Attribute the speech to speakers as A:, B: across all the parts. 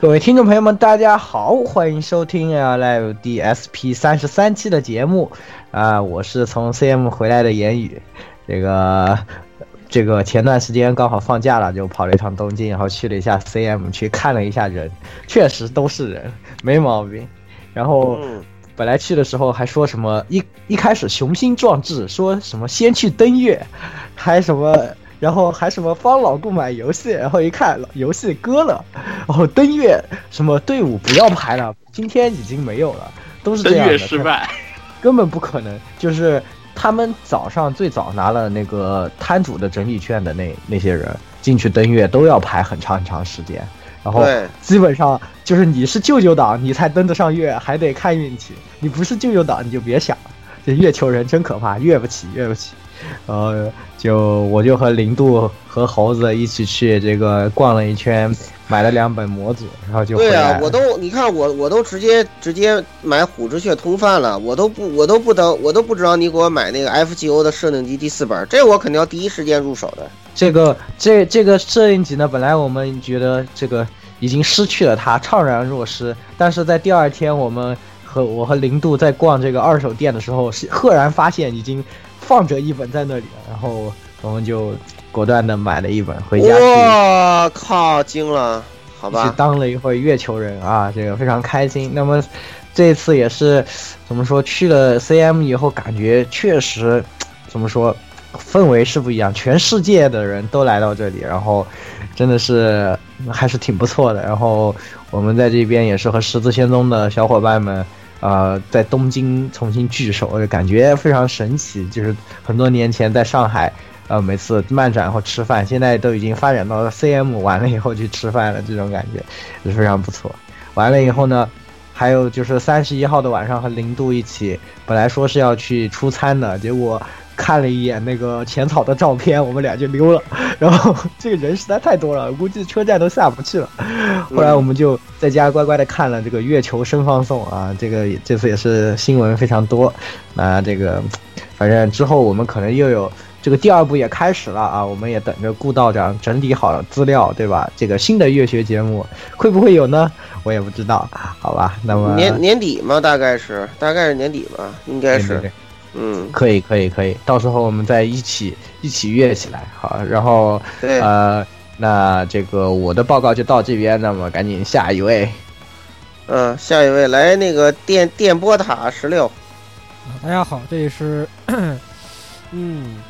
A: 各位听众朋友们，大家好，欢迎收听 Air Live DSP 三十三期的节目啊、我是从 CM 回来的言语，这个这个前段时间刚好放假了，就跑了一趟东京，然后去了一下 CM，去看了一下人，确实都是人，没毛病。然后本来去的时候还说什么一一开始雄心壮志，说什么先去登月，还什么。然后还什么帮老顾买游戏，然后一看游戏割了，然后登月什么队伍不要排了，今天已经没有了，都是这样的。
B: 月失败，
A: 根本不可能。就是他们早上最早拿了那个摊主的整理券的那那些人进去登月都要排很长很长时间，然后基本上就是你是舅舅党，你才登得上月，还得看运气；你不是舅舅党，你就别想了。这月球人真可怕，越不起越不起。呃，就我就和零度和猴子一起去这个逛了一圈，买了两本模组，然后就回
C: 对啊，我都你看我我都直接直接买虎之穴通贩了，我都不我都不等我都不知道你给我买那个 FGO 的设定集第四本，这我肯定要第一时间入手的。
A: 这个这这个摄影集呢，本来我们觉得这个已经失去了它，怅然若失。但是在第二天，我们和我和零度在逛这个二手店的时候，是赫然发现已经放着一本在那里，然后我们就果断的买了一本回家去。
C: 我靠，惊了，好吧
A: 去
C: 吧，
A: 当了一回月球人啊，这个非常开心。那么这次也是怎么说，去了 CM 以后，感觉确实怎么说，氛围是不一样，全世界的人都来到这里，然后真的是还是挺不错的。然后我们在这边也是和十字仙踪的小伙伴们。呃，在东京重新聚首，感觉非常神奇。就是很多年前在上海，呃，每次漫展或吃饭，现在都已经发展到了 CM 完了以后去吃饭了，这种感觉是非常不错。完了以后呢，还有就是三十一号的晚上和零度一起，本来说是要去出餐的，结果看了一眼那个浅草的照片，我们俩就溜了。然后这个人实在太多了，估计车站都下不去了。后来我们就在家乖乖的看了这个月球声放送啊，这个这次也是新闻非常多。那这个反正之后我们可能又有这个第二部也开始了啊，我们也等着顾道长整理好资料，对吧？这个新的乐学节目会不会有呢？我也不知道，好吧？那么
C: 年年底嘛，大概是大概是年底吧，应该是
A: 对对对，
C: 嗯，
A: 可以可以可以，到时候我们再一起一起乐起来，好，然后
C: 对，
A: 呃，那这个我的报告就到这边，那么赶紧下一位。
C: 嗯，下一位来那个电电波塔十六，
D: 大家好，这里是，嗯，啊，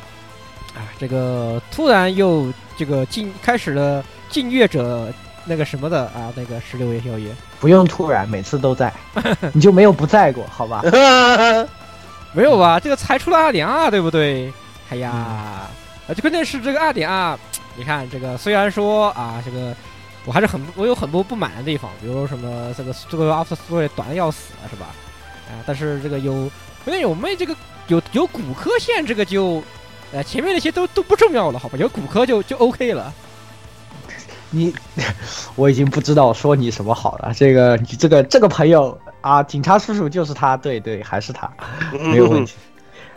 D: 这个突然又这个进开始了进月者那个什么的啊，那个十六位宵夜，
A: 不用突然，每次都在，你就没有不在过，好吧？
D: 没有吧？这个才出了二点二，对不对？哎呀，啊，这关键是这个二点二，你看这个虽然说啊，这个我还是很我有很多不满的地方，比如说什么这个这个 After Story 短的要死了，是吧？啊，但是这个有关键有没这个有有骨科线，这个就呃前面那些都都不重要了，好吧？有骨科就就 OK 了。
A: 你，我已经不知道说你什么好了。这个，你这个这个朋友啊，警察叔叔就是他，对对，还是他，没有问题。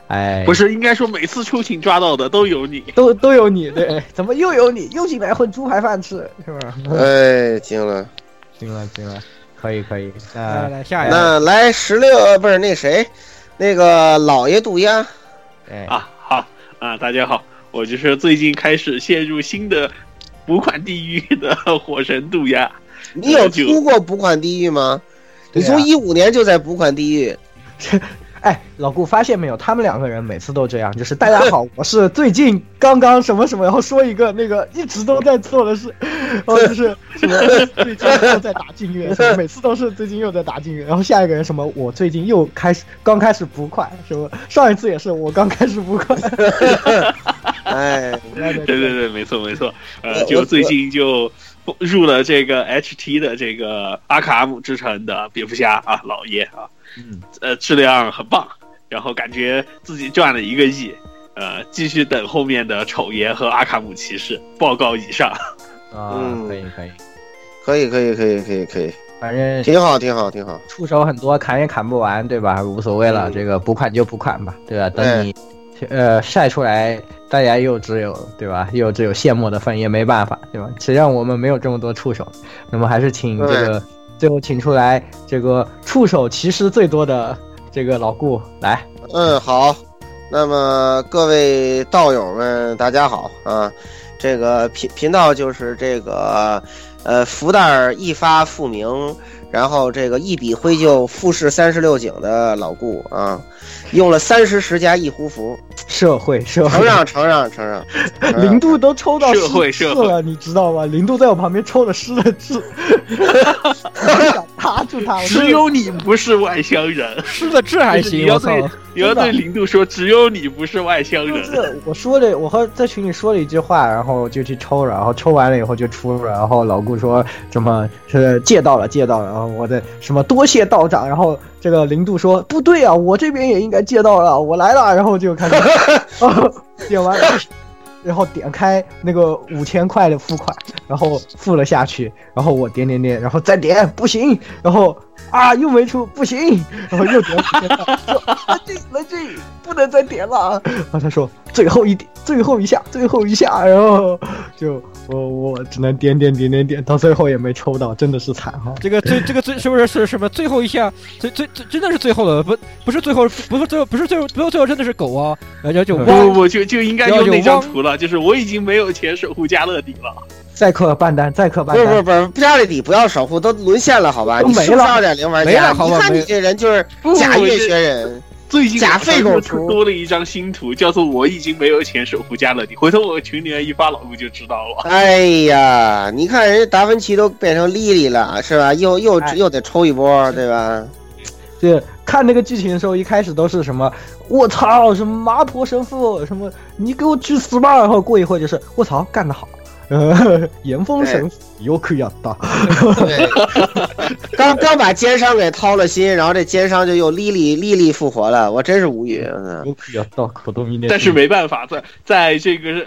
A: 哎，
E: 不是应该说每次出警抓到的都有你，
A: 都都有你，对，怎么又有你，又进来混猪排饭吃，是吧？
C: 哎，惊了，
A: 行了行了，可以可以，
D: 来
A: 那
D: 来下一个，
C: 那来十六呃不是那谁，那个老爷渡鸦，
A: 哎
E: 啊，好啊，大家好，我就是最近开始陷入新的补款地狱的火神渡鸦。
C: 你有出过补款地狱吗？你从一五年就在补款地狱，
A: 哎，老顾发现没有？他们两个人每次都这样，就是大家好，我是最近刚刚什么什么，然后说一个那个一直都在做的事，然 后就是什么最近又在打禁月，什么每次都是最近又在打禁月，然后下一个人什么我最近又开始刚开始补快，什么上一次也是我刚开始补款，
C: 哎，
E: 对对对，没错没错，呃，就最近就入了这个 HT 的这个阿卡姆之城的蝙蝠侠啊，老爷啊，
A: 嗯，
E: 呃，质量很棒，然后感觉自己赚了一个亿，呃，继续等后面的丑爷和阿卡姆骑士报告以上。
A: 啊，
C: 嗯
A: 可以可以，
C: 可以可以可以可以可以，
A: 反正
C: 挺好挺好挺好，
A: 触手很多，砍也砍不完，对吧？无所谓了，
C: 嗯
A: 这个补款就补款吧，对吧？等你呃晒出来，大家又只有对吧？又只有羡慕的份，也没办法，对吧？谁让我们没有这么多触手？那么还是请这个最后请出来这个触手其实最多的这个老顾来，
C: 嗯好，那么各位道友们大家好啊，这个频频道就是这个呃福袋一发复明。然后这个一笔挥就富士三十六景的老顾啊，用了三十十加一胡符，
A: 社会社
C: 承
A: 会。
C: 让承让承让，承让。
A: 零度都抽到
E: 社会社会。
A: 了，你知道吗？零度在我旁边抽了湿的字，我想踏住他。我
E: 只有你不是外乡人，
D: 是的这还行，我操！
E: 你要对零度说，只有你不是外乡人。
A: 是我说的，我和在群里说了一句话，然后就去抽了，然后抽完了以后就出了，然后老顾说什么是借到了借到了，然后我的什么多谢道长，然后这个零度说不对啊，我这边也应该借到了，我来了，然后就开始，然后点完了。然后点开那个五千块的付款，然后付了下去，然后我点点点，然后再点不行，然后啊又没出不行，然后又点五千块，说冷静冷静，不能再点了。然后他说最后一点，最后一下，最后一下，然后就我我只能点点点点点，到最后也没抽到，真的是惨哈。
D: 这个最这个最是不是是什么？最后一下，最最最真的是最后的，不不是最后，不是最后，不是最后，不是最后真的是狗啊，然后就
E: 不
D: 汪
E: 不不，就就应该用那张图了，就是我已经没有钱守护加勒底了。
A: 再氪半单，再氪半单。
C: 不是不是不是，家里底不要守护，都沦陷了，好吧？
A: 都没了
D: 没？了
C: 你看你这人就是假月学人。
E: 最近
C: 假废狗
E: 多了一张新图，叫做“我已经没有钱守护加勒底”。回头我群里面一发，老顾就知道了。
C: 哎呀，你看人家达芬奇都变成莉莉了，是吧？又又又得抽一波，对吧？
A: 对，看那个剧情的时候，一开始都是什么我操，什么麻婆神父，什么你给我去死吧，然后过一会就是我操，干得好。呃，严风神父有可要大，
C: 对，刚刚把奸商给掏了心，然后这奸商就又莉莉莉莉复活了，我真是无语。嗯
A: 有可要大，可动一点。
E: 但是没办法，在在这个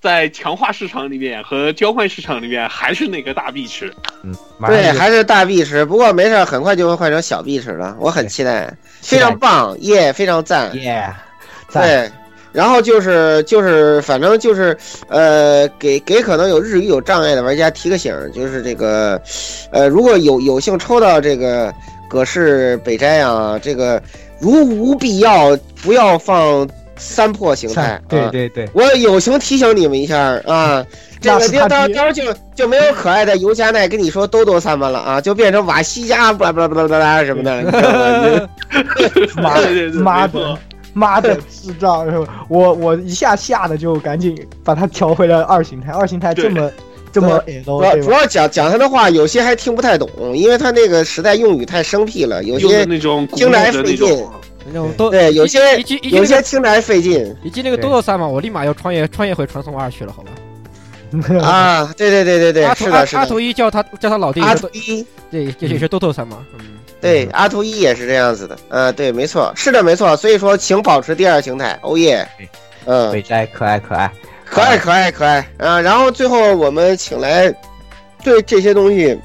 E: 在强化市场里面和交换市场里面，还是那个大币池。
A: 嗯，
C: 对，还是大碧池，不过没事，很快就会换成小碧池了，我很期待，非常棒，耶，非常赞。
A: 耶，赞
C: 对，然后就是就是，反正就是，呃，给给可能有日语有障碍的玩家提个醒，就是这个，呃，如果有有幸抽到这个葛饰北斋啊，这个如无必要不要放三破形态。啊
A: 对对对，
C: 我友情提醒你们一下啊，这个到到时候就就没有可爱的尤加奈跟你说兜兜三班了啊，就变成瓦西加巴拉巴拉巴拉巴拉什么的，你知道吗？
A: 妈
E: 对对对
A: 妈的智障！是吧我我一下吓得就赶紧把它调回了二形态，二形态这么这么
C: 主要？主要讲讲他的话，有些还听不太懂，因为他那个时代用语太生僻了，有些
E: 那种
C: 听着还
E: 的那
C: 费劲，
D: 那种都
C: 对，有些有些听着还费劲
D: 一进那个多多三嘛，我立马要穿越穿越回传送二去了，好吧？
C: 啊！对对对对对，
D: 阿图阿
C: 是的，是的
D: 阿图。一叫他叫他老弟
C: 阿
D: 是
C: 图一，
D: 对，也也是豆豆三嘛，嗯，
C: 对阿图一也是这样子的，嗯，对，没错，是的，没错。所以说，请保持第二形态，哦耶，嗯，
A: 北斋可爱可爱，
C: 可爱可爱可爱啊！然后最后我们请来对这些东西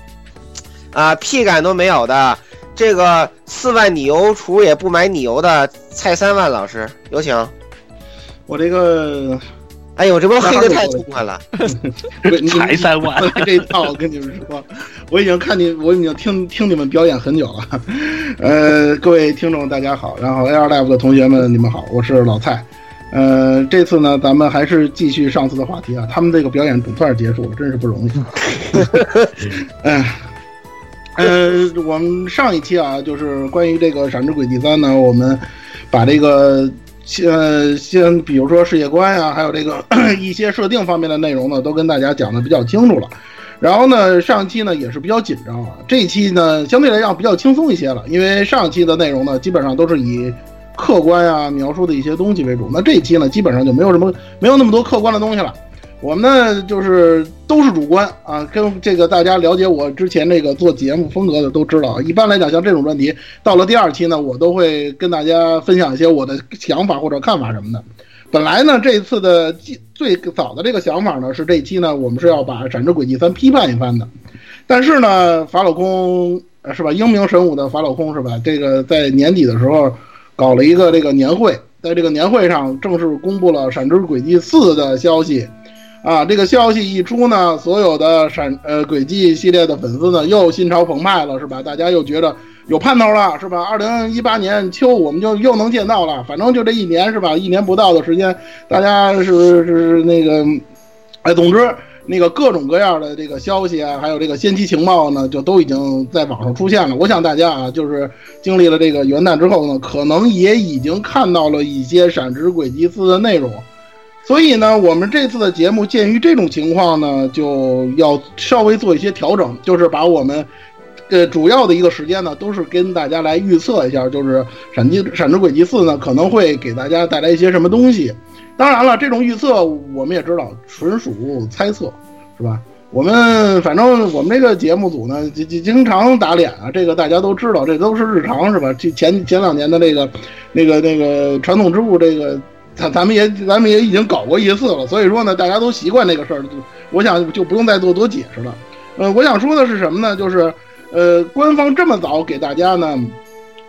C: 啊屁感都没有的，这个四万理由厨也不买理由的蔡三万老师有请。
F: 我这个，
C: 哎呦，这波黑的太痛快了，
E: 才三万
F: 这一套，我跟你们说，我已经看你，我已经听听你们表演很久了。呃，各位听众大家好，然后 AR Live 的同学们你们好，我是老蔡。呃，这次呢，咱们还是继续上次的话题啊，他们这个表演总算是结束了，真是不容易。嗯。呃，我们上一期啊，就是关于这个《闪之轨迹三》呢，我们把这个先先比如说世界观呀，还有这个 一些设定方面的内容呢，都跟大家讲的比较清楚了。然后呢，上期呢也是比较紧张啊，这一期呢相对来讲比较轻松一些了，因为上期的内容呢基本上都是以客观啊描述的一些东西为主，那这一期呢基本上就没有什么没有那么多客观的东西了。我们呢，就是都是主观啊，跟这个大家了解我之前那个做节目风格的都知道。一般来讲，像这种专题，到了第二期呢，我都会跟大家分享一些我的想法或者看法什么的。本来呢，这次的最早的这个想法呢，是这一期呢，我们是要把《闪之轨迹三》批判一番的。但是呢，法老空是吧？英明神武的法老空是吧？这个在年底的时候搞了一个这个年会，在这个年会上正式公布了《闪之轨迹四》的消息。啊，这个消息一出呢，所有的闪呃轨迹系列的粉丝呢又心潮澎湃了，是吧？大家又觉得有盼头了，是吧？二零一八年秋我们就又能见到了，反正就这一年是吧？一年不到的时间，大家是是是那个，哎，总之那个各种各样的这个消息啊，还有这个先期情报呢，就都已经在网上出现了。我想大家啊，就是经历了这个元旦之后呢，可能也已经看到了一些闪之轨迹四的内容。所以呢，我们这次的节目鉴于这种情况呢，就要稍微做一些调整，就是把我们，呃，主要的一个时间呢，都是跟大家来预测一下，就是《闪击闪之轨迹四》呢可能会给大家带来一些什么东西。当然了，这种预测我们也知道，纯属猜测，是吧？我们反正我们这个节目组呢，经经经常打脸啊，这个大家都知道，这都是日常，是吧？前前两年的那个，那个那个传统之物这个。咱咱们也咱们也已经搞过一次了，所以说呢，大家都习惯这个事儿，我想就不用再做多解释了。呃，我想说的是什么呢？就是，呃，官方这么早给大家呢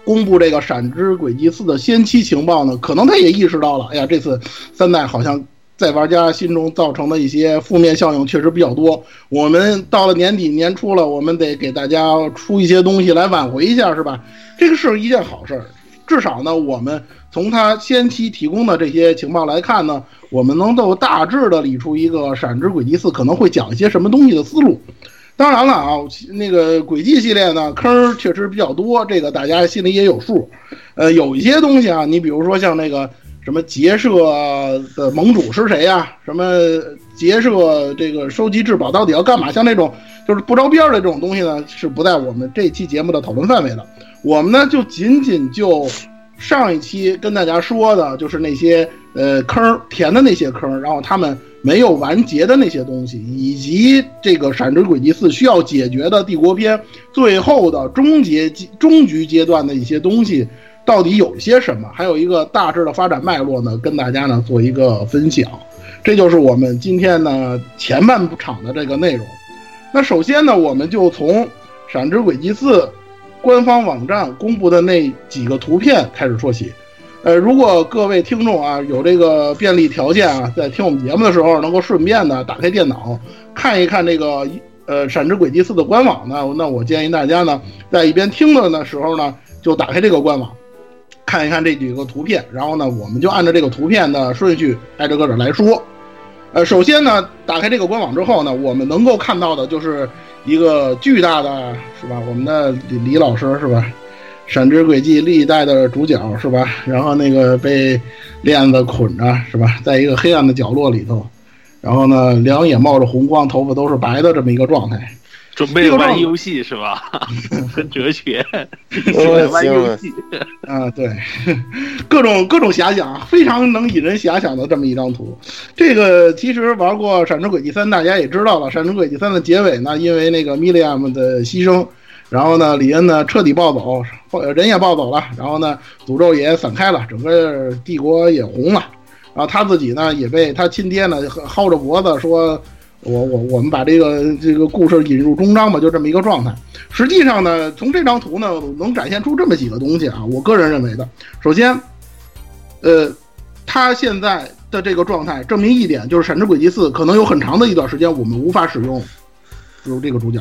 F: 公布这个《闪之轨迹四》的先期情报呢，可能他也意识到了，哎呀，这次三代好像在玩家心中造成的一些负面效应确实比较多。我们到了年底年初了，我们得给大家出一些东西来挽回一下，是吧？这个是一件好事儿，至少呢，我们。从他先期提供的这些情报来看呢，我们能够大致的理出一个《闪之轨迹四》可能会讲一些什么东西的思路。当然了啊，那个轨迹系列呢，坑确实比较多，这个大家心里也有数。呃，有一些东西啊，你比如说像那个什么结社的盟主是谁呀？什么结社这个收集至宝到底要干嘛？像这种就是不着边的这种东西呢，是不在我们这期节目的讨论范围的。我们呢，就仅仅就。上一期跟大家说的就是那些呃坑填的那些坑，然后他们没有完结的那些东西，以及这个《闪之轨迹四》需要解决的帝国篇最后的终结终局阶段的一些东西，到底有些什么？还有一个大致的发展脉络呢，跟大家呢做一个分享。这就是我们今天呢前半场的这个内容。那首先呢，我们就从《闪之轨迹四》。官方网站公布的那几个图片开始说起，呃，如果各位听众啊有这个便利条件啊，在听我们节目的时候能够顺便的打开电脑看一看这个呃《闪之轨迹四》的官网呢，那我建议大家呢在一边听的的时候呢，就打开这个官网看一看这几个图片，然后呢，我们就按照这个图片的顺序挨着个着来说。呃，首先呢，打开这个官网之后呢，我们能够看到的就是。一个巨大的是吧？我们的李李老师是吧？闪之轨迹历代的主角是吧？然后那个被链子捆着是吧？在一个黑暗的角落里头，然后呢，两眼冒着红光，头发都是白的这么一个状态。
E: 准备玩游戏是吧？很哲学，玩游戏
F: 啊，对，各种各种遐想，非常能引人遐想的这么一张图。这个其实玩过《闪之轨迹三》，大家也知道了，《闪之轨迹三》的结尾呢，因为那个米利亚姆的牺牲，然后呢，李恩呢彻底暴走，人也暴走了，然后呢，诅咒也散开了，整个帝国也红了，然后他自己呢也被他亲爹呢薅着脖子说。我我我们把这个这个故事引入终章吧，就这么一个状态。实际上呢，从这张图呢，能展现出这么几个东西啊。我个人认为的，首先，呃，他现在的这个状态证明一点，就是《闪之轨迹四》可能有很长的一段时间我们无法使用，就是这个主角。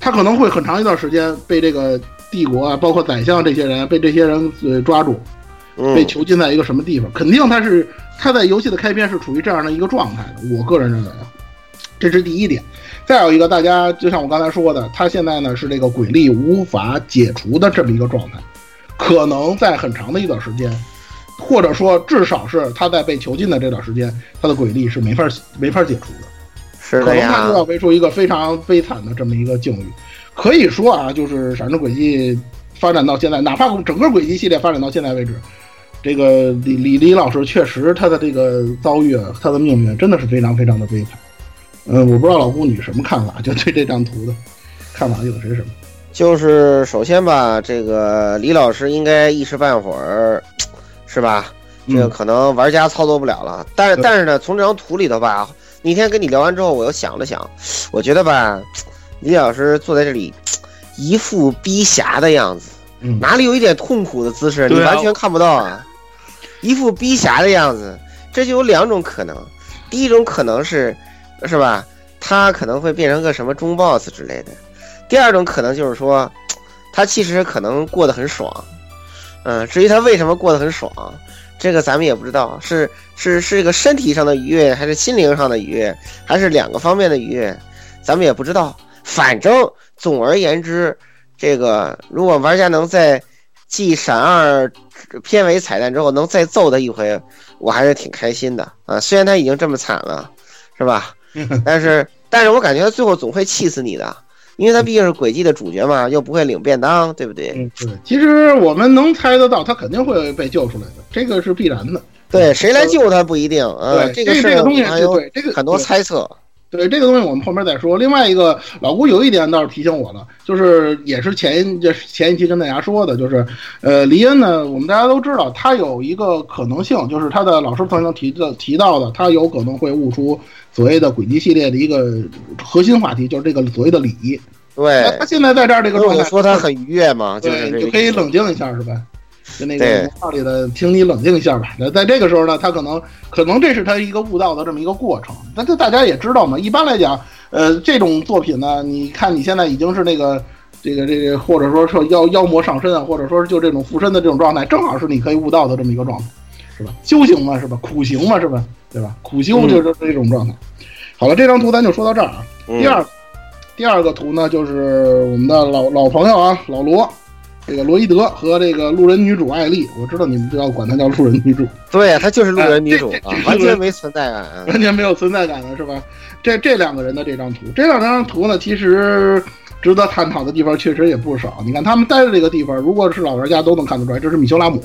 F: 他可能会很长一段时间被这个帝国啊，包括宰相这些人被这些人呃抓住，被囚禁在一个什么地方？肯定他是他在游戏的开篇是处于这样的一个状态的。我个人认为啊，这是第一点。再有一个，大家就像我刚才说的，他现在呢是这个鬼力无法解除的这么一个状态，可能在很长的一段时间，或者说至少是他在被囚禁的这段时间，他的鬼力是没法没法解除的。
C: 是
F: 可能他就要
C: 呀，
F: 背出一个非常悲惨的这么一个境遇。可以说啊，就是《闪之轨迹》发展到现在，哪怕整个轨迹系列发展到现在为止，这个李李李老师确实他的这个遭遇啊，他的命运真的是非常非常的悲惨。嗯，我不知道老顾你什么看法，就对这张图的看法有的是什么？
C: 就是首先吧，这个李老师应该一时半会儿，是吧？这个
F: 嗯
C: 可能玩家操作不了了。但是但是呢，从这张图里头吧，那天跟你聊完之后，我又想了想，我觉得吧，李老师坐在这里，一副逼侠的样子，
F: 嗯
C: 哪里有一点痛苦的姿势？你完全看不到啊，一副逼侠的样子，这就有两种可能。第一种可能是，是吧？他可能会变成个什么中 boss 之类的。第二种可能就是说，他其实可能过得很爽。嗯，至于他为什么过得很爽，这个咱们也不知道，是是是一个身体上的愉悦，还是心灵上的愉悦，还是两个方面的愉悦，咱们也不知道。反正总而言之，这个如果玩家能在继闪二片尾彩蛋之后能再揍他一回，我还是挺开心的啊。虽然他已经这么惨了，是吧？但是但是我感觉他最后总会气死你的，因为他毕竟是轨迹的主角嘛，又不会领便当，对不对？
F: 嗯，对，其实我们能猜得到，他肯定会被救出来的，这个是必然的。
C: 对，谁来救他不一定啊。
F: 对，
C: 这个事儿
F: 这个东西
C: 还有
F: 是对这个
C: 很多猜测。
F: 对这个东西，我们后面再说。另外一个，老顾有一点倒是提醒我了，就是也是前一这前一期跟大家说的，就是呃，黎恩呢，我们大家都知道，他有一个可能性，就是他的老师曾经提的提到的，他有可能会悟出所谓的轨迹系列的一个核心话题，就是这个所谓的礼仪。
C: 对
F: 他，现在在这儿这个状态，
C: 说他很愉悦嘛，就是
F: 对，
C: 这个
F: 就可以冷静一下，是吧？就那个
C: 对
F: 魔法里的，请你冷静一下吧。那在这个时候呢，他可能可能这是他一个悟道的这么一个过程。但这大家也知道嘛，一般来讲，呃，这种作品呢，你看你现在已经是那个这个这个，或者说说妖妖魔上身啊，或者说是就这种附身的这种状态，正好是你可以悟道的这么一个状态，是吧？修行嘛，是吧？苦行嘛，是吧？对吧？苦修就是这种状态。好了，这张图咱就说到这儿啊。
C: 嗯
F: 第二，第二个图呢，就是我们的老老朋友啊，老罗，这个罗伊德和这个路人女主艾丽。我知道你们都要管她叫路人女主，
C: 对，她就是路人女主啊完全没存在感啊。
F: 完全没有存在感的是吧？这这两个人的这张图，这两张图呢，其实值得探讨的地方确实也不少。你看他们待的这个地方，如果是老玩家都能看得出来，这是米修拉姆。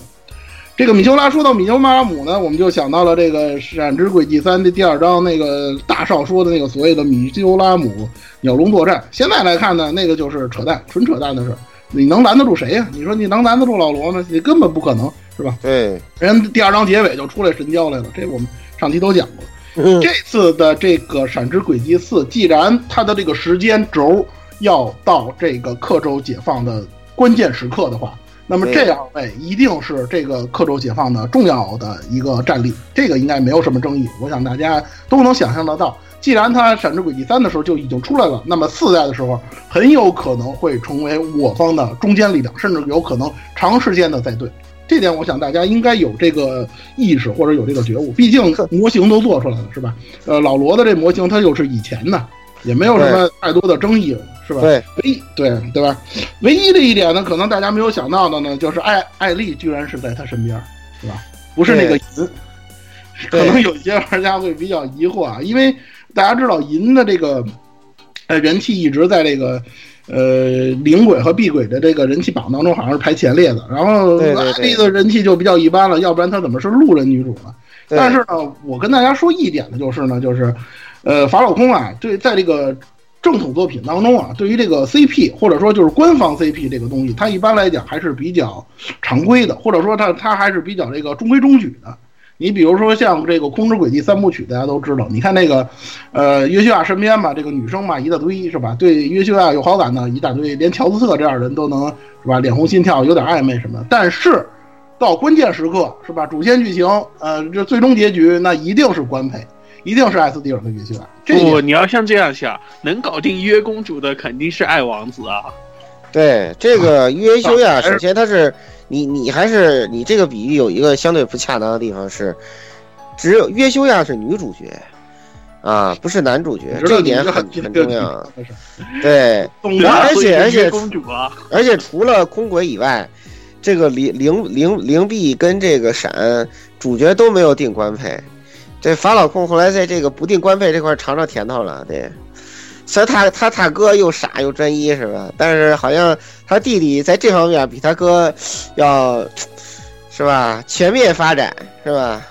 F: 这个米修拉说到米修拉姆呢，我们就想到了这个《闪之轨迹三》的第二章那个大少说的那个所谓的米修拉姆鸟笼作战。现在来看呢，那个就是扯淡，纯扯淡的事儿。你能拦得住谁呀、你说你能拦得住老罗吗？你根本不可能，是吧？
C: 对，
F: 人第二章结尾就出来神交来了，这我们上期都讲过。
C: 嗯
F: 这次的这个《闪之轨迹四》，既然它的这个时间轴要到这个克州解放的关键时刻的话，那么这二位一定是这个克州解放的重要的一个战力，这个应该没有什么争议。我想大家都能想象得到，既然它《闪之轨迹三》的时候就已经出来了，那么四代的时候很有可能会成为我方的中坚力量，甚至有可能长时间的在队。这点我想大家应该有这个意识或者有这个觉悟，毕竟模型都做出来了，是吧？呃，老罗的这模型它又是以前的，也没有什么太多的争议，是吧？
C: 对，
F: 唯一对对吧？唯一的一点呢，可能大家没有想到的呢，就是艾艾丽居然是在他身边，是吧？不是那个银，可能有一些玩家会比较疑惑啊，因为大家知道银的这个呃人气一直在这个呃灵鬼和碧鬼的这个人气榜当中好像是排前列的，然后
C: 对对对
F: 艾丽的人气就比较一般了，要不然她怎么是路人女主呢？但是呢，我跟大家说一点的就是呢，就是，呃，法老空啊，对，在这个正统作品当中啊，对于这个 CP 或者说就是官方 CP 这个东西，它一般来讲还是比较常规的，或者说它它还是比较这个中规中矩的。你比如说像这个《空之轨迹》三部曲，大家都知道，你看那个，呃，约修亚身边吧，这个女生嘛一大堆是吧？对约修亚有好感的一大堆，连乔斯特这样的人都能是吧？脸红心跳，有点暧昧什么的。但是到关键时刻是吧？主线剧情，呃，这最终结局那一定是官配，一定是艾斯蒂尔和约修亚。
E: 不，
F: 点
E: 你要像这样想，能搞定约公主的肯定是爱王子啊。
C: 对这个约修亚，首先他是你你还是你这个比喻有一个相对不恰当的地方是，只有约修亚是女主角啊，不是男主角，这一点很很重要。对，而且而且
E: 公主啊，
C: 而且除了空轨以外，这个灵灵灵灵璧跟这个闪主角都没有定官配，这法老控后来在这个不定官配这块尝着甜头了，对。虽然他他他哥又傻又专一是吧？但是好像他弟弟在这方面比他哥要是吧全面发展是吧？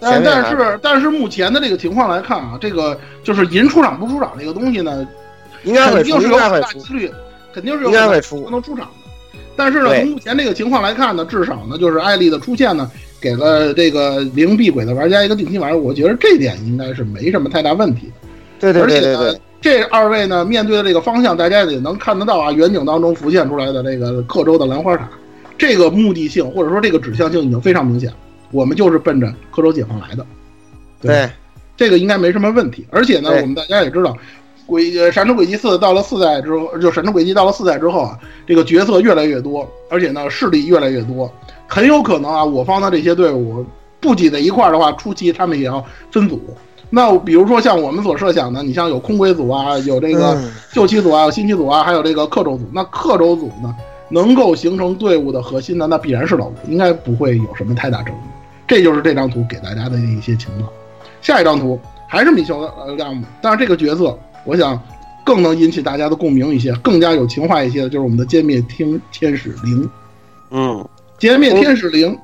F: 但但是但是目前的这个情况来看啊，这个就是银出场不出场这个东西呢，
C: 应该会出，
F: 肯定是有大几率，肯定是有
C: 应该会出
F: 不能出场的。但是呢，从目前这个情况来看呢，至少呢，就是艾丽的出现呢，给了这个零闭轨的玩家一个定心丸，我觉得这点应该是没什么太大问题的。
C: 对对对对，，
F: 这二位呢面对的这个方向，大家也能看得到啊，远景当中浮现出来的这个克州的兰花塔，这个目的性或者说这个指向性已经非常明显，我们就是奔着克州解放来的。
C: 对
F: 这个应该没什么问题。而且呢，我们大家也知道，轨呃闪之轨迹四到了四代之后，就闪之轨迹到了四代之后啊，这个角色越来越多，而且呢势力越来越多，很有可能啊，我方的这些队伍不挤在一块儿的话，初期他们也要分组。那比如说像我们所设想的，你像有空轨组啊，有这个
C: 嗯
F: 旧七组啊，有新七组啊，还有这个克州组。那克州组呢，能够形成队伍的核心呢，那必然是老吴，应该不会有什么太大争议。这就是这张图给大家的一些情况。下一张图还是米修呃亮姆，但是这个角色，我想更能引起大家的共鸣一些，更加有情怀一些的，就是我们的歼灭天天使零。
C: 嗯
F: 歼灭天使零。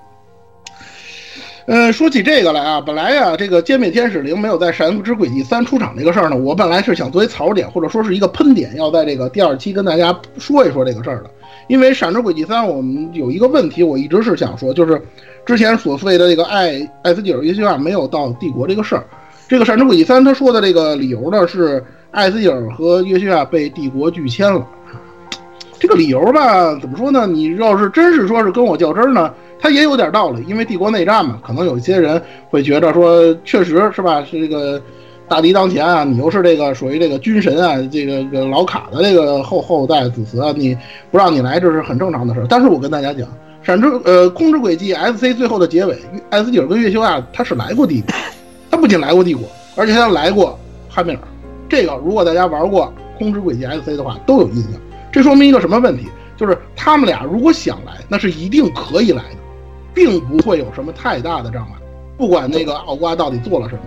F: 呃，说起这个来啊，本来呀、这个歼灭天使零没有在《闪之轨迹三》出场这个事儿呢，我本来是想作为槽点或者说是一个喷点，要在这个第二期跟大家说一说这个事儿的。因为《闪之轨迹三》我们有一个问题，我一直是想说，就是之前所谓的这个艾艾斯蒂尔约西亚没有到帝国这个事儿。这个《闪之轨迹三》他说的这个理由呢是艾斯蒂尔和约西亚被帝国拒签了。这个理由吧，怎么说呢？你要是真是说是跟我较真儿呢，他也有点道理，因为帝国内战嘛，可能有一些人会觉得说，确实是吧，是这个大敌当前啊，你又是这个属于这个军神啊，这个老卡的这个后后代子嗣啊，你不让你来，这是很正常的事儿。但是我跟大家讲，闪之呃空之轨迹 SC 最后的结尾，艾斯蒂尔跟月修亚他是来过帝国，他不仅来过帝国，而且他来过汉密尔。这个如果大家玩过空之轨迹 SC 的话，都有印象。这说明一个什么问题？就是他们俩如果想来，那是一定可以来的，并不会有什么太大的障碍。不管那个奥瓜到底做了什么，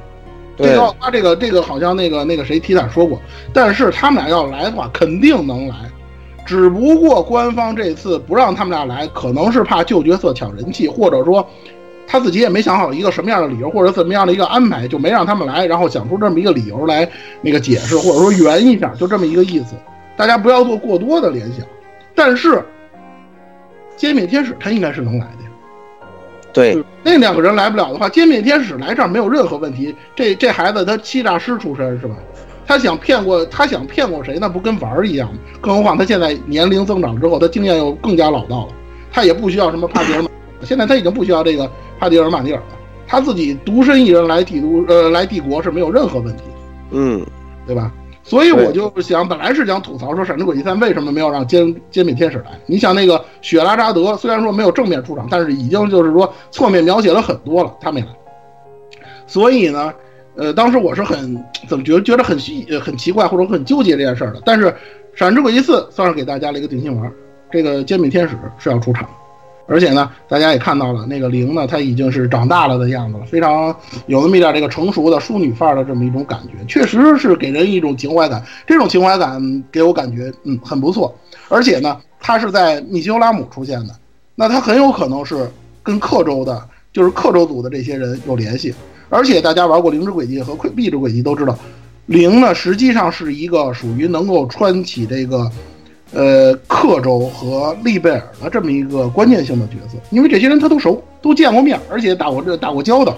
F: 这
C: 对
F: 个奥瓜这个这个好像那个那个谁提坦说过，但是他们俩要来的话，肯定能来。只不过官方这次不让他们俩来，可能是怕旧角色抢人气，或者说他自己也没想好一个什么样的理由，或者怎么样的一个安排，就没让他们来，然后想出这么一个理由来那个解释，或者说圆一下，就这么一个意思。大家不要做过多的联想。但是，歼灭天使他应该是能来的呀。
C: 对，
F: 那两个人来不了的话，歼灭天使来这儿没有任何问题。这这孩子他欺诈师出身是吧？他想骗过他想骗过谁，那不跟玩儿一样吗？更何况他现在年龄增长之后，他经验又更加老道了，他也不需要什么帕迪尔马，现在他已经不需要这个帕迪尔马尼尔了，他自己独身一人来帝都呃来帝国是没有任何问题的。
C: 嗯，
F: 对吧？所以我就想，本来是想吐槽说《闪之轨迹三》为什么没有让歼歼灭天使来。你想那个雪拉扎德，虽然说没有正面出场，但是已经就是说侧面描写了很多了，他没来。所以呢，呃，当时我是很怎么觉得觉得很奇呃很奇怪或者很纠结这件事儿的。但是《闪之轨迹四》算是给大家了一个定心丸，这个歼灭天使是要出场的。而且呢，大家也看到了，那个灵呢，她已经是长大了的样子了，非常有那么一点这个成熟的淑女范儿的这么一种感觉，确实是给人一种情怀感。这种情怀感给我感觉，嗯，很不错。而且呢，她是在密西欧拉姆出现的，那她很有可能是跟克州的，就是克州组的这些人有联系。而且大家玩过灵之轨迹和碧之轨迹都知道，灵呢实际上是一个属于能够穿起这个。呃，克州和利贝尔的这么一个关键性的角色，因为这些人他都熟，都见过面，而且打过这打过交道。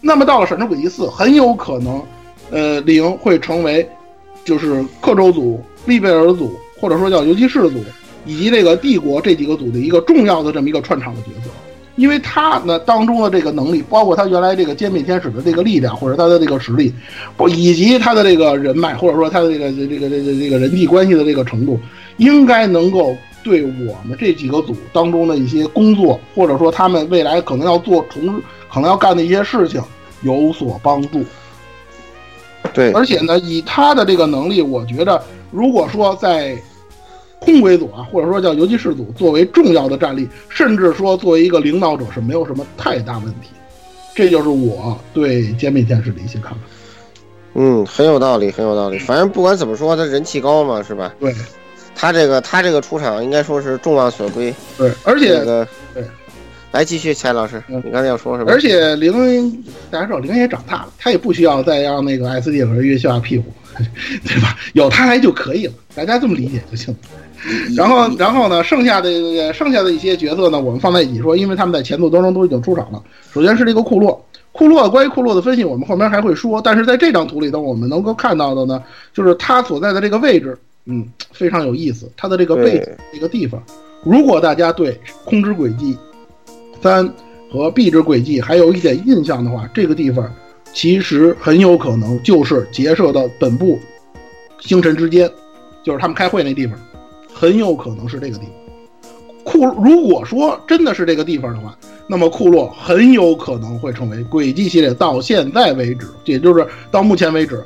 F: 那么到了《闪之轨迹四》，很有可能，呃，零会成为就是克州组、利贝尔组，或者说叫游击士组以及这个帝国这几个组的一个重要的这么一个串场的角色。因为他呢当中的这个能力，包括他原来这个歼灭天使的这个力量，或者他的这个实力，不以及他的这个人脉，或者说他的这个这个这个这个人际关系的这个程度，应该能够对我们这几个组当中的一些工作，或者说他们未来可能要做从可能要干的一些事情有所帮助。
C: 对，
F: 而且呢，以他的这个能力，我觉得如果说在空轨组啊，或者说叫游击士组作为重要的战力，甚至说作为一个领导者是没有什么太大问题。这就是我对歼灭天使的一些看法。
C: 嗯，很有道理，很有道理。反正不管怎么说，他人气高嘛，是吧？
F: 对，
C: 他这个他这个出场应该说是众望所归。
F: 对，而且
C: 这个
F: 对，
C: 来继续，钱老师，你刚才要说什么？
F: 而且零，大家知道零也长大了，他也不需要再让那个 SD 和月下屁股，对吧？有他来就可以了，大家这么理解就行了。然后，然后呢，剩下的剩下的一些角色呢，我们放在一起说，因为他们在前作当中都已经出场了。首先是这个库洛，库洛关于库洛的分析，我们后面还会说。但是在这张图里头，我们能够看到的呢，就是他所在的这个位置，嗯，非常有意思。它的这个背景这个地方，如果大家对《空之轨迹三》和《壁之轨迹》还有一点印象的话，这个地方其实很有可能就是结社的本部星辰之间，就是他们开会那地方。很有可能是这个地方。库如果说真的是这个地方的话，那么库洛很有可能会成为轨迹系列到现在为止，也就是到目前为止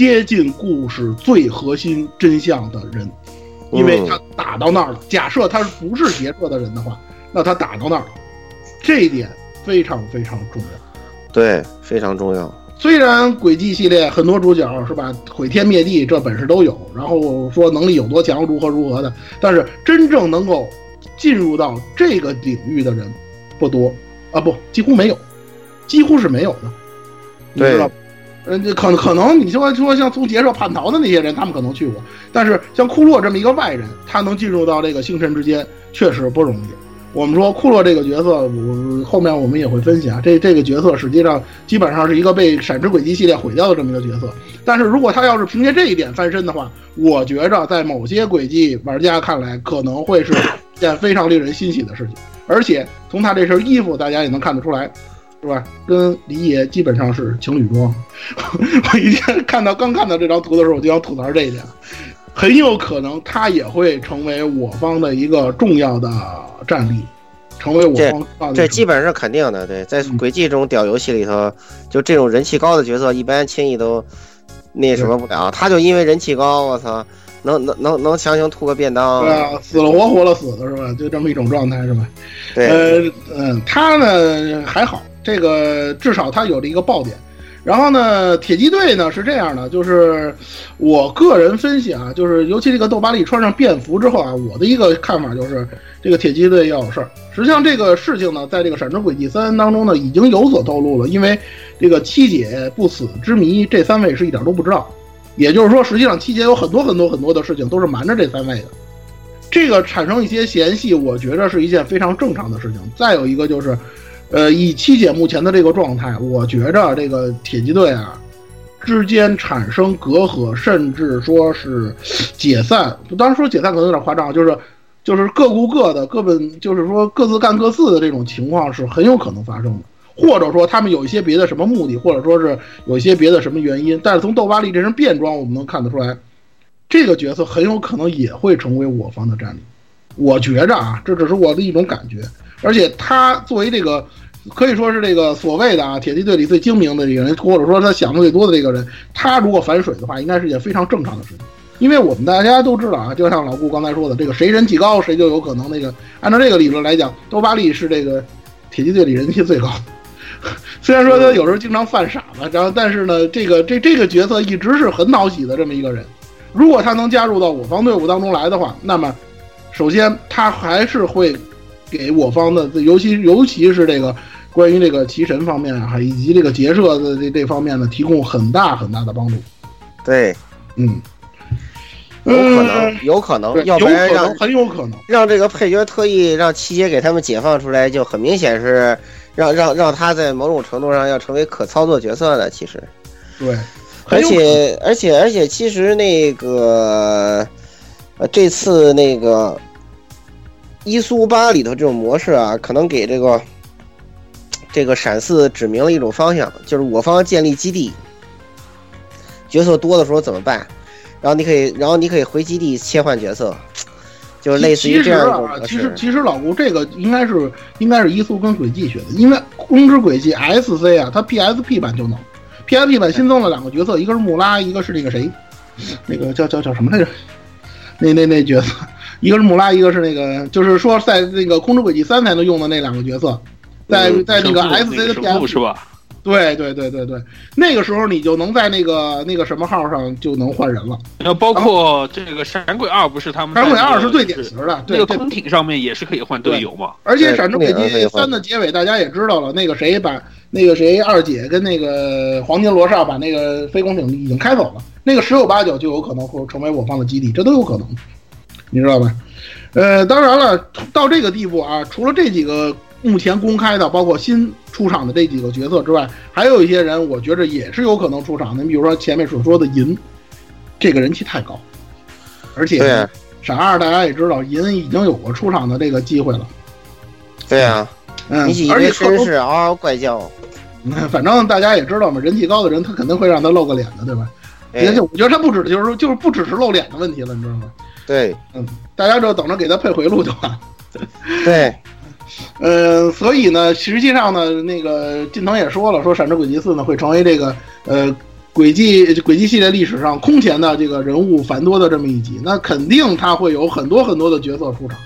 F: 接近故事最核心真相的人，因为他打到那儿了。假设他不是杰克的人的话，那他打到那儿了，这一点非常非常重要。
C: 对，非常重要。
F: 虽然轨迹系列很多主角是吧，毁天灭地这本事都有，然后说能力有多强，如何如何的，但是真正能够进入到这个领域的人不多啊，不，几乎没有，几乎是没有的，你知道？嗯，可可能你说说像从结社叛逃的那些人，他们可能去过，但是像库洛这么一个外人，他能进入到这个星辰之间，确实不容易。我们说库洛这个角色，我后面我们也会分析啊。这这个角色实际上基本上是一个被《闪之轨迹》系列毁掉的这么一个角色。但是如果他要是凭借这一点翻身的话，我觉着在某些轨迹玩家看来可能会是件非常令人欣喜的事情。而且从他这身衣服，大家也能看得出来，是吧？跟李野基本上是情侣装。我一天看到刚看到这张图的时候，我就想吐槽这一点。很有可能他也会成为我方的一个重要的战力，成为我方。
C: 这基本上是肯定的。对，在轨迹这种屌游戏里头，就这种人气高的角色，一般轻易都那什么不了。他就因为人气高，我操，能能能能强行吐个便当。
F: 对啊，死了活活了死的是吧？就这么一种状态是吧？
C: 对，
F: 呃嗯，他呢还好，这个至少他有了一个爆点。然后呢，铁骑队呢是这样的，就是我个人分析啊，就是尤其这个豆巴利穿上便服之后啊，我的一个看法就是这个铁骑队要有事儿。实际上这个事情呢，在这个《闪之轨迹三》当中呢已经有所透露了，因为这个七姐不死之谜，这三位是一点都不知道。也就是说，实际上七姐有很多很多很多的事情都是瞒着这三位的。这个产生一些嫌隙，我觉着是一件非常正常的事情。再有一个就是。呃，以七姐目前的这个状态，我觉着这个铁骑队啊之间产生隔阂，甚至说是解散。当然说解散可能有点夸张，就是就是各顾各的，各本就是说各自干各自的这种情况是很有可能发生的。或者说他们有一些别的什么目的，或者说是有一些别的什么原因。但是从豆巴利这身便装，我们能看得出来，这个角色很有可能也会成为我方的战力。我觉着啊，这只是我的一种感觉。而且他作为这个，可以说是这个所谓的啊铁骑队里最精明的一个人，或者说他想的最多的这个人，他如果反水的话，应该是件非常正常的事情。因为我们大家都知道啊，就像老顾刚才说的，这个谁人气高，谁就有可能那个。按照这个理论来讲，多巴利是这个铁骑队里人气最高的。虽然说他有时候经常犯傻子，然后但是呢，这个这这个角色一直是很讨喜的这么一个人。如果他能加入到我方队伍当中来的话，那么首先他还是会。给我方的，尤其尤其是这个关于这个骑神方面啊，以及这个结社的这这方面呢，提供很大很大的帮助。
C: 对，
F: 嗯，
C: 有可能，有可能，要不然让
F: 很有可能
C: 让这个配角特意让七姐给他们解放出来，就很明显是让让让他在某种程度上要成为可操作角色的。其实，
F: 对，
C: 而且而且而且，其实那个呃，这次那个。伊苏八里头这种模式啊，可能给这个这个闪四指明了一种方向，就是我方建立基地，角色多的时候怎么办？然后你可以，然后你可以回基地切换角色，就是类似于这样一种
F: 啊，其实。其实老吴这个应该是应该是伊苏跟轨迹学的，因为空之轨迹 SC 啊，它 PSP 版就能，PSP 版新增了两个角色，一个是穆拉，一个是那个谁，那个叫叫叫什么来着？那那那角色，一个是穆拉，一个是那个，就是说在那个空之轨迹三才能用的那两个角色，在
E: 嗯
F: 在那个
E: 神
F: SC 的
E: 那个神父
F: PSP
E: 是吧？
F: 对对对对对，那个时候你就能在那个那个什么号上就能换人了。
E: 然后包括这个闪鬼二，不是他们在
F: 闪鬼
E: 那个
F: 二是最典型的，对这
E: 那个空艇上面也是可以换队友嘛？
F: 而且《闪之轨迹
C: 换
F: 三》的结尾大家也知道了，那个谁把那个谁二姐跟那个黄金罗刹把那个飞空艇已经开走了，那个十有八九就有可能会成为我方的基地，这都有可能，你知道吧？呃，当然了，到这个地步啊，除了这几个目前公开的，包括新出场的这几个角色之外，还有一些人，我觉着也是有可能出场的。你比如说前面所说的银，这个人气太高，而且闪二大家也知道，银已经有过出场的这个机会了。
C: 对啊，
F: 嗯而且
C: 堆绅士嗷嗷怪叫，
F: 嗯 反正大家也知道嘛，人气高的人他肯定会让他露个脸的，对吧？
C: 哎
F: 而且我觉得他不止就是说就是不只是露脸的问题了，你知道吗？
C: 对
F: 嗯，大家就等着给他配回路就完。
C: 对，
F: 呃，所以呢，实际上呢，那个近藤也说了，说《闪之轨迹四》呢会成为这个呃轨迹轨迹系列历史上空前的这个人物繁多的这么一集，那肯定他会有很多很多的角色出场，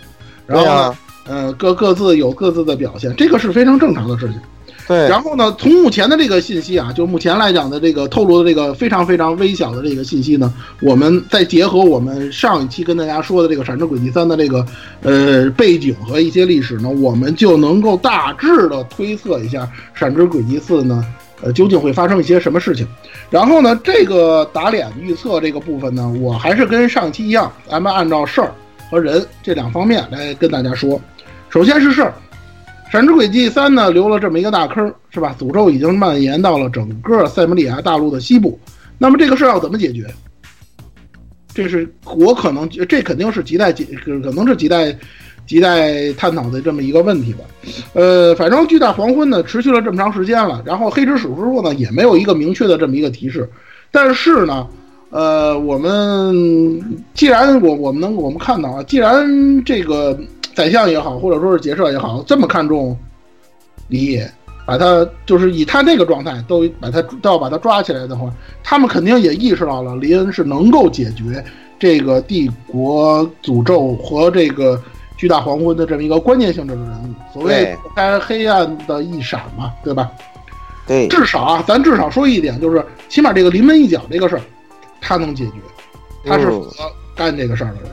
F: 然后呢，呃，各各自有各自的表现，这个是非常正常的事情。
C: 对，
F: 然后呢，从目前的这个信息啊，就目前来讲的这个透露的这个非常非常微小的这个信息呢，我们再结合我们上一期跟大家说的这个《闪之轨迹三》的这个呃背景和一些历史呢，我们就能够大致的推测一下《闪之轨迹四》呢，呃究竟会发生一些什么事情。然后呢，这个打脸预测这个部分呢，我还是跟上期一样，咱们按照事儿和人这两方面来跟大家说。首先是事儿。《闪之轨迹三》呢留了这么一个大坑，是吧？诅咒已经蔓延到了整个塞姆利亚大陆的西部，那么这个事儿要怎么解决？这是我可能，这肯定是亟待解，可能是亟待亟待探讨的这么一个问题吧。呃，反正巨大黄昏呢持续了这么长时间了，然后黑之史书呢也没有一个明确的这么一个提示，但是呢，呃，我们既然我我们能我们看到啊，既然这个宰相也好，或者说是结社也好，这么看重李野，把他就是以他那个状态都把他都要把他抓起来的话，他们肯定也意识到了林恩是能够解决这个帝国诅咒和这个巨大黄昏的这么一个关键性质的人物，所谓
C: 对。
F: 破开黑暗的一闪嘛，对吧？
C: 对，
F: 至少啊，咱至少说一点，就是起码这个临门一脚这个事儿，他能解决，他是负责干这个事儿的人。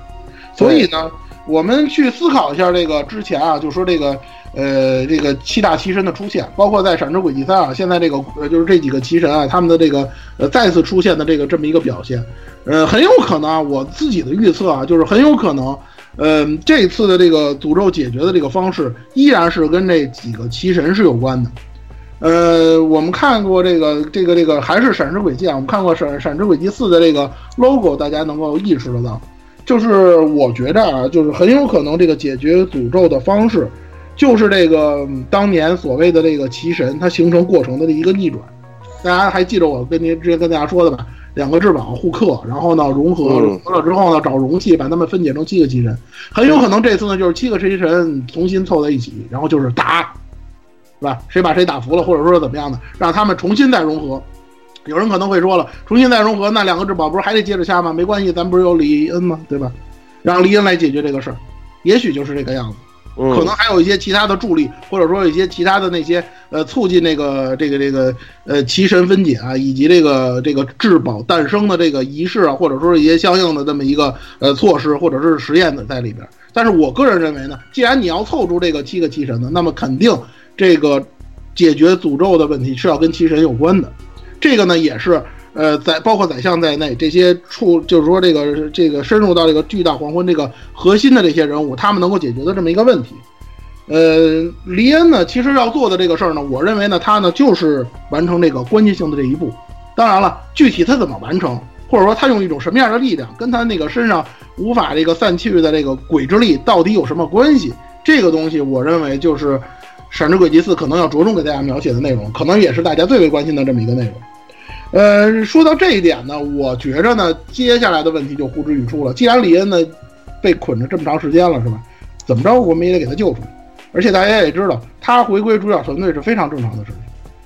F: 所以呢，我们去思考一下这个之前啊，就说这个呃这个七大奇神的出现，包括在《闪之轨迹三》啊，现在这个呃就是这几个奇神啊，他们的这个呃再次出现的这个这么一个表现，呃很有可能啊，我自己的预测啊，就是很有可能。嗯、这次的这个诅咒解决的这个方式，依然是跟这几个奇神是有关的。呃，我们看过这个这个这个还是《闪之轨迹》啊，我们看过《闪闪之轨迹四》的这个 logo，大家能够意识得到，就是我觉着啊，就是很有可能这个解决诅咒的方式，就是这个嗯当年所谓的这个奇神它形成过程的一个逆转。大家还记得我跟您之前跟大家说的吧？两个至宝互克，然后呢融合，
C: 嗯
F: 融合了之后呢找容器把它们分解成七个奇神，很有可能这次呢就是七个奇神重新凑在一起，然后就是打，是吧？谁把谁打服了，或者说怎么样的，让他们重新再融合。有人可能会说了，重新再融合，那两个至宝不是还得接着下吗？没关系，咱不是有李恩吗？对吧？让李恩来解决这个事儿，也许就是这个样子。
C: 嗯
F: 可能还有一些其他的助力，或者说一些其他的那些呃促进那个这个这个呃奇神分解啊，以及这个这个至宝诞生的这个仪式啊，或者说一些相应的这么一个呃措施或者是实验的在里边。但是我个人认为呢，既然你要凑出这个七个奇神呢，那么肯定这个解决诅咒的问题是要跟奇神有关的。这个呢也是呃在包括宰相在内这些处就是说这个这个深入到这个巨大黄昏这个核心的这些人物，他们能够解决的这么一个问题。呃，黎恩呢，其实要做的这个事儿呢，我认为呢，他呢就是完成这个关键性的这一步。当然了，具体他怎么完成，或者说他用一种什么样的力量，跟他那个身上无法这个散去的这个鬼之力到底有什么关系？这个东西，我认为就是，闪之轨迹四》可能要着重给大家描写的内容，可能也是大家最为关心的这么一个内容。呃，说到这一点呢，我觉着呢，接下来的问题就呼之欲出了。既然李恩呢被捆着这么长时间了，是吧？怎么着我们也得给他救出来。而且大家也知道，他回归主角团队是非常正常的事情。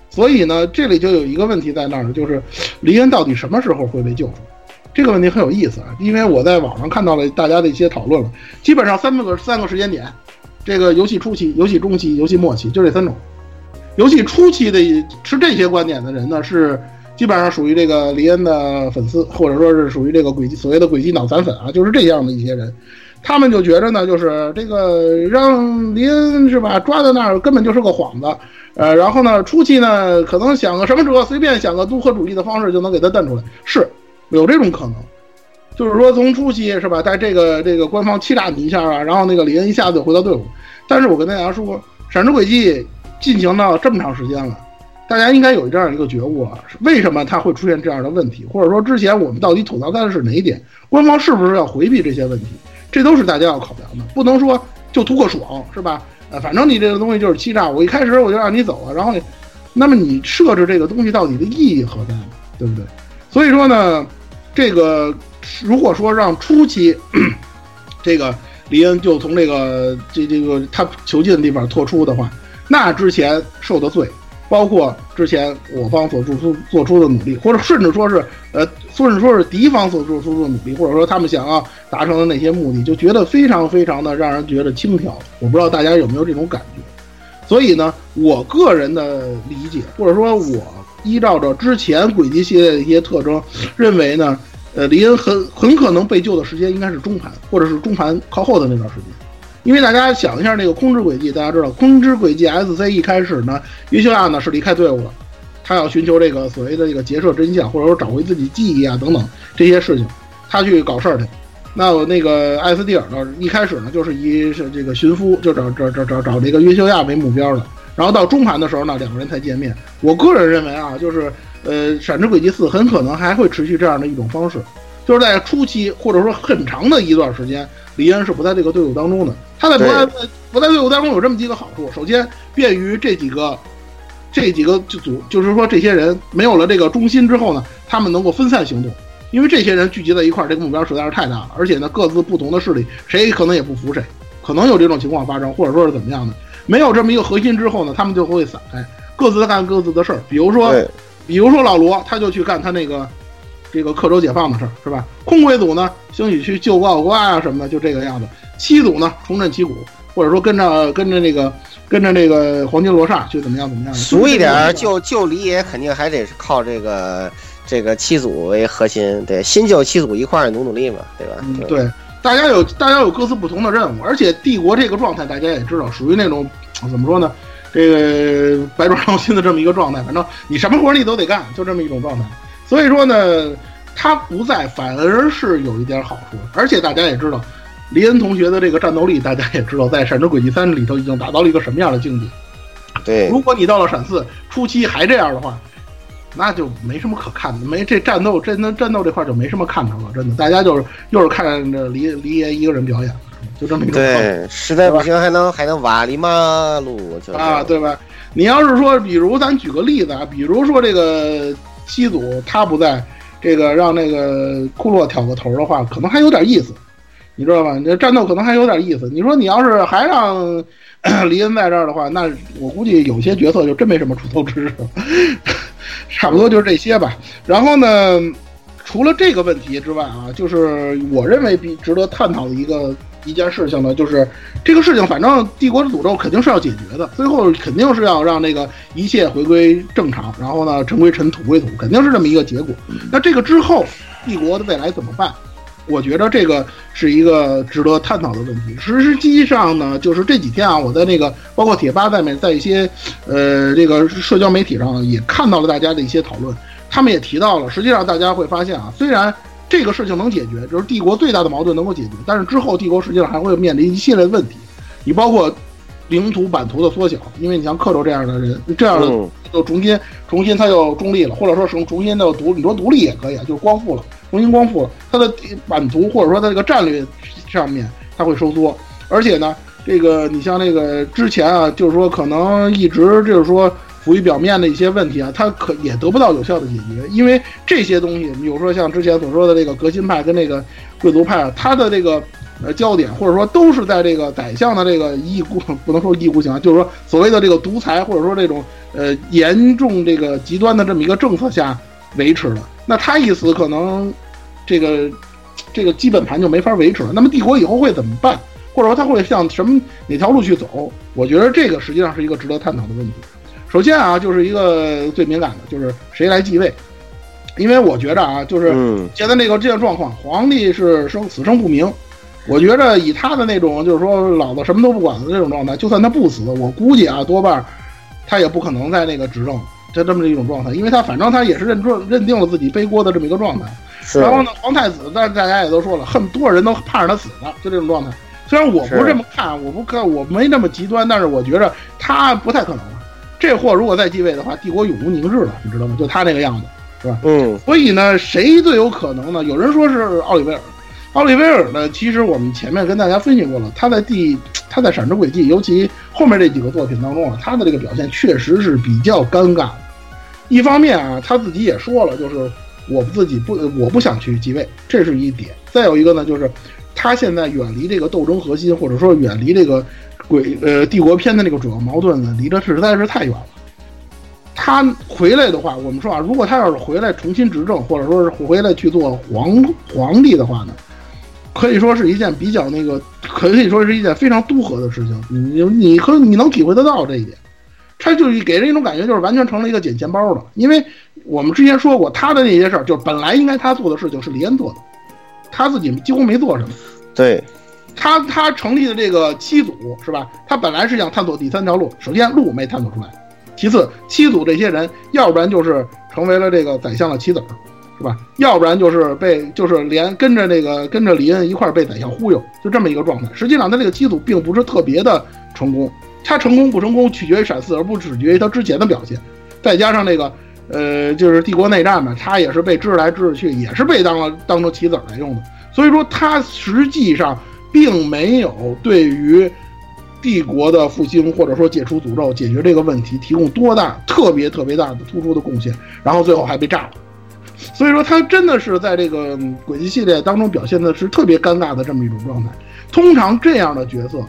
F: 所以呢，这里就有一个问题在那儿，就是李恩到底什么时候会被救出来？这个问题很有意思啊，因为我在网上看到了大家的一些讨论了，基本上三个三个时间点，这个游戏初期、游戏中期、游戏末期，就这三种。游戏初期的持这些观点的人呢，是基本上属于这个黎恩的粉丝，或者说是属于这个轨迹所谓的轨迹脑残粉啊，就是这样的一些人。他们就觉着呢，就是这个让林恩是吧抓在那儿根本就是个幌子，呃，然后呢初期呢可能想个什么辙，随便想个综合主义的方式就能给他瞪出来，是有这种可能，就是说从初期是吧，在这个这个官方欺诈你一下啊，然后那个李恩一下子就回到队伍。但是我跟大家说，闪之轨迹进行到这么长时间了，大家应该有这样一个觉悟啊，为什么他会出现这样的问题，或者说之前我们到底吐槽他的是哪一点，官方是不是要回避这些问题？这都是大家要考量的，不能说就图个爽，是吧？呃，反正你这个东西就是欺诈，我一开始我就让你走了，然后你，那么你设置这个东西到底的意义何在呢？对不对？所以说呢，这个如果说让初期这个李恩就从这个这这个他囚禁的地方脱出的话，那之前受的罪。包括之前我方所做出做出的努力，或者甚至说是呃，甚至说是敌方所做出的努力，或者说他们想要达成的那些目的，就觉得非常非常的让人觉得轻佻。我不知道大家有没有这种感觉。所以呢，我个人的理解，或者说我依照着之前轨迹系列的一些特征，认为呢，呃，李恩很很可能被救的时间应该是中盘，或者是中盘靠后的那段时间。因为大家想一下那个空之轨迹，大家知道空之轨迹 SC 一开始呢，约修亚呢是离开队伍了，他要寻求这个所谓的这个劫舍真相，或者说找回自己记忆啊等等这些事情，他去搞事儿去。那我那个艾斯蒂尔呢，一开始呢就是以是这个寻夫，就找找找找找这个约修亚为目标的。然后到中盘的时候呢，两个人才见面。我个人认为啊，就是呃，闪之轨迹四很可能还会持续这样的一种方式，就是在初期或者说很长的一段时间，李恩是不在这个队伍当中的。他在不在不在队伍当中有这么几个好处，首先便于这几个这几个组，就是说这些人没有了这个中心之后呢，他们能够分散行动，因为这些人聚集在一块儿，这个目标实在是太大了，而且呢各自不同的势力，谁可能也不服谁，可能有这种情况发生，或者说是怎么样的，没有这么一个核心之后呢，他们就会散开，各自干各自的事儿，比如说，比如说老罗他就去干他那个这个克州解放的事儿，是吧？空鬼组呢，兴许去救奥瓜啊什么的，就这个样子。七组呢，重振旗鼓，或者说跟着跟着那个跟着那个黄金罗刹去怎么样怎么样？
C: 俗一点，就就李野肯定还得是靠这个这个七组为核心，对，新旧七组一块儿努努力嘛，对吧？
F: 嗯，对，大家有大家有各自不同的任务，而且帝国这个状态大家也知道，属于那种怎么说呢？这个百爪挠心的这么一个状态，反正 你什么活你都得干，就这么一种状态。所以说呢，他不在反而是有一点好处，而且大家也知道。黎恩同学的这个战斗力，大家也知道，在《闪之轨迹三》里头已经达到了一个什么样的境界。
C: 对，
F: 如果你到了闪四初期还这样的话，那就没什么可看的，没这战斗，真的战斗这块就没什么看头了。真的，大家就是又是看着黎黎爷一个人表演，就这么一种。
C: 对，实在不行还能还能瓦里马路
F: 啊，对吧？你要是说，比如咱举个例子啊，比如说这个七组他不在，这个让那个库洛挑个头的话，可能还有点意思。你知道吧？你这战斗可能还有点意思。你说你要是还让 黎恩在这儿的话，那我估计有些角色就真没什么出头之日了。差不多就是这些吧。然后呢，除了这个问题之外啊，就是我认为比值得探讨的一个一件事情呢，就是这个事情，反正帝国的诅咒肯定是要解决的，最后肯定是要让那个一切回归正常，然后呢，尘归尘，土归土，肯定是这么一个结果。那这个之后，帝国的未来怎么办？我觉得这个是一个值得探讨的问题。实际上呢，就是这几天啊，我在那个包括贴吧在面，在一些呃这个社交媒体上也看到了大家的一些讨论。他们也提到了，实际上大家会发现啊，虽然这个事情能解决，就是帝国最大的矛盾能够解决，但是之后帝国实际上还会面临一系列问题。你包括领土版图的缩小，因为你像克州这样的人，这样的就重新重新他又中立了，或者说重重新的独，你说独立也可以啊，就是光复了。重新光复了它的版图，或者说它这个战略上面，它会收缩，而且呢，这个你像那个之前啊，就是说可能一直就是说浮于表面的一些问题啊，它可也得不到有效的解决，因为这些东西，比如说像之前所说的这个革新派跟那个贵族派啊，它的这个呃焦点或者说都是在这个宰相的这个一意孤 不能说一意孤行啊，就是说所谓的这个独裁或者说这种呃严重这个极端的这么一个政策下维持的。那他一死，可能这个这个基本盘就没法维持了。那么帝国以后会怎么办？或者说他会向什么哪条路去走？我觉得这个实际上是一个值得探讨的问题。首先啊，就是一个最敏感的，就是谁来继位。因为我觉着啊，就是
C: 嗯
F: 现在那个这个状况，皇帝是生死生不明。我觉着以他的那种就是说老子什么都不管的这种状态，就算他不死，我估计啊多半他也不可能在那个执政，就这么一种状态，因为他反正他也是认准认定了自己背锅的这么一个状态。
C: 是
F: 然后呢，皇太子，但大家也都说了，恨多少人都盼着他死呢，就这种状态。虽然我不是
C: 是
F: 这么看，我不看，我没那么极端，但是我觉着他不太可能了。这货如果再继位的话，帝国永无宁日了，你知道吗？就他那个样子，是吧？
C: 嗯
F: 所以呢，谁最有可能呢？有人说是奥利维尔，奥利维尔呢，其实我们前面跟大家分析过了，他在第他在《闪之轨迹》，尤其后面这几个作品当中啊，他的这个表现确实是比较尴尬。一方面啊，他自己也说了，就是我自己不我不想去继位，这是一点。再有一个呢，就是他现在远离这个斗争核心，或者说远离这个鬼呃帝国篇的那个主要矛盾呢，离得实在是太远了。他回来的话，我们说啊，如果他要是回来重新执政，或者说是回来去做皇皇帝的话呢，可以说是一件比较那个，可以说是一件非常都合的事情。你你可你能体会得到这一点，他就是给人一种感觉，就是完全成了一个捡钱包的。因为我们之前说过，他的那些事儿，就是本来应该他做的事情是李恩做的，他自己几乎没做什么。
C: 对，
F: 他他成立的这个七组是吧？他本来是想探索第三条路，首先路没探索出来，其次七组这些人，要不然就是成为了这个宰相的棋子儿，是吧？要不然就是被就是连跟着那个跟着李恩一块儿被宰相忽悠，就这么一个状态。实际上他这个机组并不是特别的成功，他成功不成功取决于闪四，而不取决于他之前的表现。再加上那个呃，就是帝国内战嘛，他也是被支来支去，也是被当了当成棋子来用的。所以说，他实际上并没有对于帝国的复兴或者说解除诅咒、解决这个问题提供多大特别特别大的突出的贡献，然后最后还被炸了。所以说，他真的是在这个轨迹系列当中表现的是特别尴尬的这么一种状态。通常这样的角色，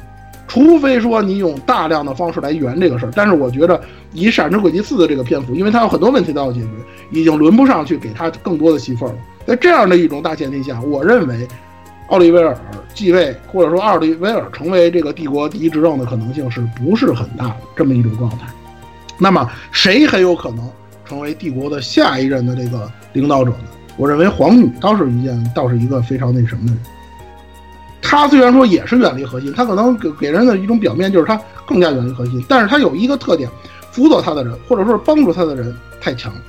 F: 除非说你用大量的方式来圆这个事儿，但是我觉得以《闪之轨迹四》的这个篇幅，因为它有很多问题都要解决，已经轮不上去给他更多的戏份了。在这样的一种大前提下，我认为奥利维尔继位，或者说奥利维尔成为这个帝国第一执政的可能性是不是很大的这么一种状态？那么谁很有可能成为帝国的下一任的这个领导者呢？我认为皇女倒是一件，倒是一个非常那什么的人。她虽然说也是远离核心，她可能给给人的一种表面就是她更加远离核心，但是她有一个特点，辅佐她的人或者说是帮助她的人太强了。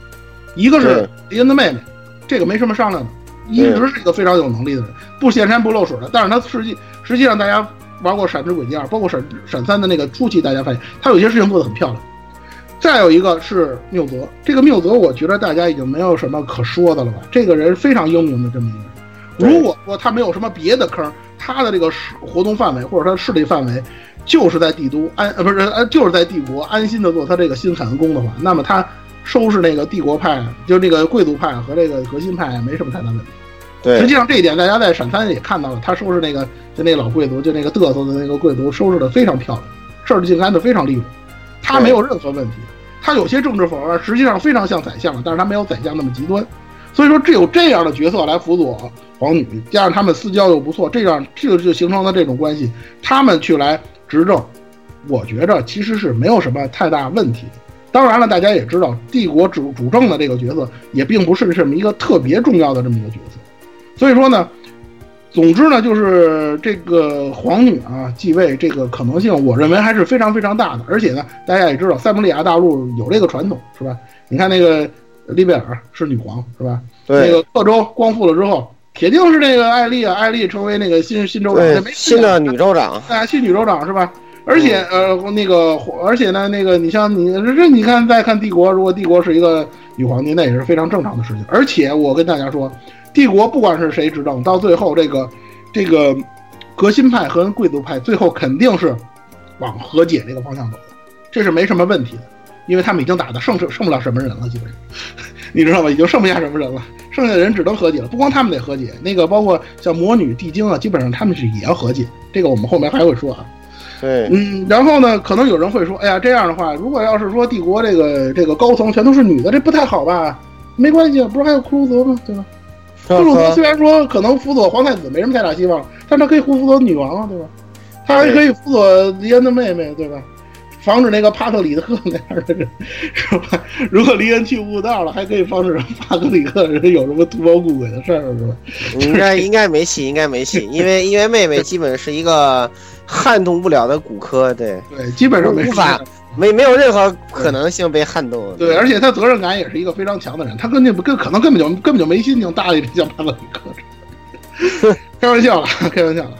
F: 一个是
C: 对
F: 迪恩的妹妹，这个没什么商量的，一直是一个非常有能力的人，不显山不露水的。但是他实际实际上，大家玩过《闪之轨迹二》，包括闪闪三的那个初期，大家发现他有些事情做得很漂亮。再有一个是缪泽，这个缪泽，我觉得大家已经没有什么可说的了吧？这个人非常英明的这么一个人。如果说他没有什么别的坑，他的这个活动范围或者他的势力范围，就是在帝都安呃不是呃就是在帝国安心的做他这个新凯恩宫的话，那么他收拾那个帝国派，就那个贵族派和这个革新派没什么太大问题。
C: 对实
F: 际上这一点大家在闪三也看到了，他收拾那个就那个老贵族，就那个嘚瑟的那个贵族，收拾的非常漂亮，事儿竟干的非常利落，他没有任何问题。他有些政治手腕实际上非常像宰相，但是他没有宰相那么极端。所以说，只有这样的角色来辅佐皇女，加上他们私交又不错，这样这个就形成了这种关系，他们去来执政，我觉着其实是没有什么太大问题的。当然了，大家也知道，帝国主主政的这个角色也并不是这么一个特别重要的这么一个角色。所以说呢，总之呢，就是这个皇女啊继位这个可能性，我认为还是非常非常大的。而且呢，大家也知道，塞姆利亚大陆有这个传统，是吧？你看那个利贝尔是女皇，是吧？
C: 对那
F: 个各州光复了之后，铁定是这个艾丽啊，艾丽成为那个新新州长，
C: 新的女州长，
F: 啊，新女州长是吧？而且呃，那个，而且呢，那个，你像你这，你看再看帝国，如果帝国是一个女皇帝，那也是非常正常的事情。而且我跟大家说，帝国不管是谁执政，到最后这个这个革新派和贵族派最后肯定是往和解这个方向走的，这是没什么问题的，因为他们已经打的剩剩剩不了什么人了，基本上，你知道吧？已经剩不下什么人了，剩下的人只能和解了。不光他们得和解，那个包括像魔女、地精啊，基本上他们是也要和解。这个我们后面还会说啊。
C: 对，
F: 嗯，然后呢，可能有人会说，哎呀，这样的话，如果要是说帝国这个这个高层全都是女的，这不太好吧？没关系，不是还有库鲁泽吗？对吧？库鲁泽虽然说可能辅佐皇太子没什么太大希望，但他可以辅佐女王啊，对吧？他还可以辅佐迪恩的妹妹，对吧？防止那个帕特里克那样的人，是吧？如果离恩去悟道了，还可以防止帕特里克人有什么图谋不轨的事儿，是吧？
C: 应该应该没戏，应该没戏，因为因为妹妹基本是一个撼动不了的骨科，对
F: 对，基本上没
C: 无法没没有任何可能性被撼动。
F: 对，而且他责任感也是一个非常强的人，他根本不根可能根本就根本就没心情搭理这些帕特里克。开玩笑了，开玩笑了。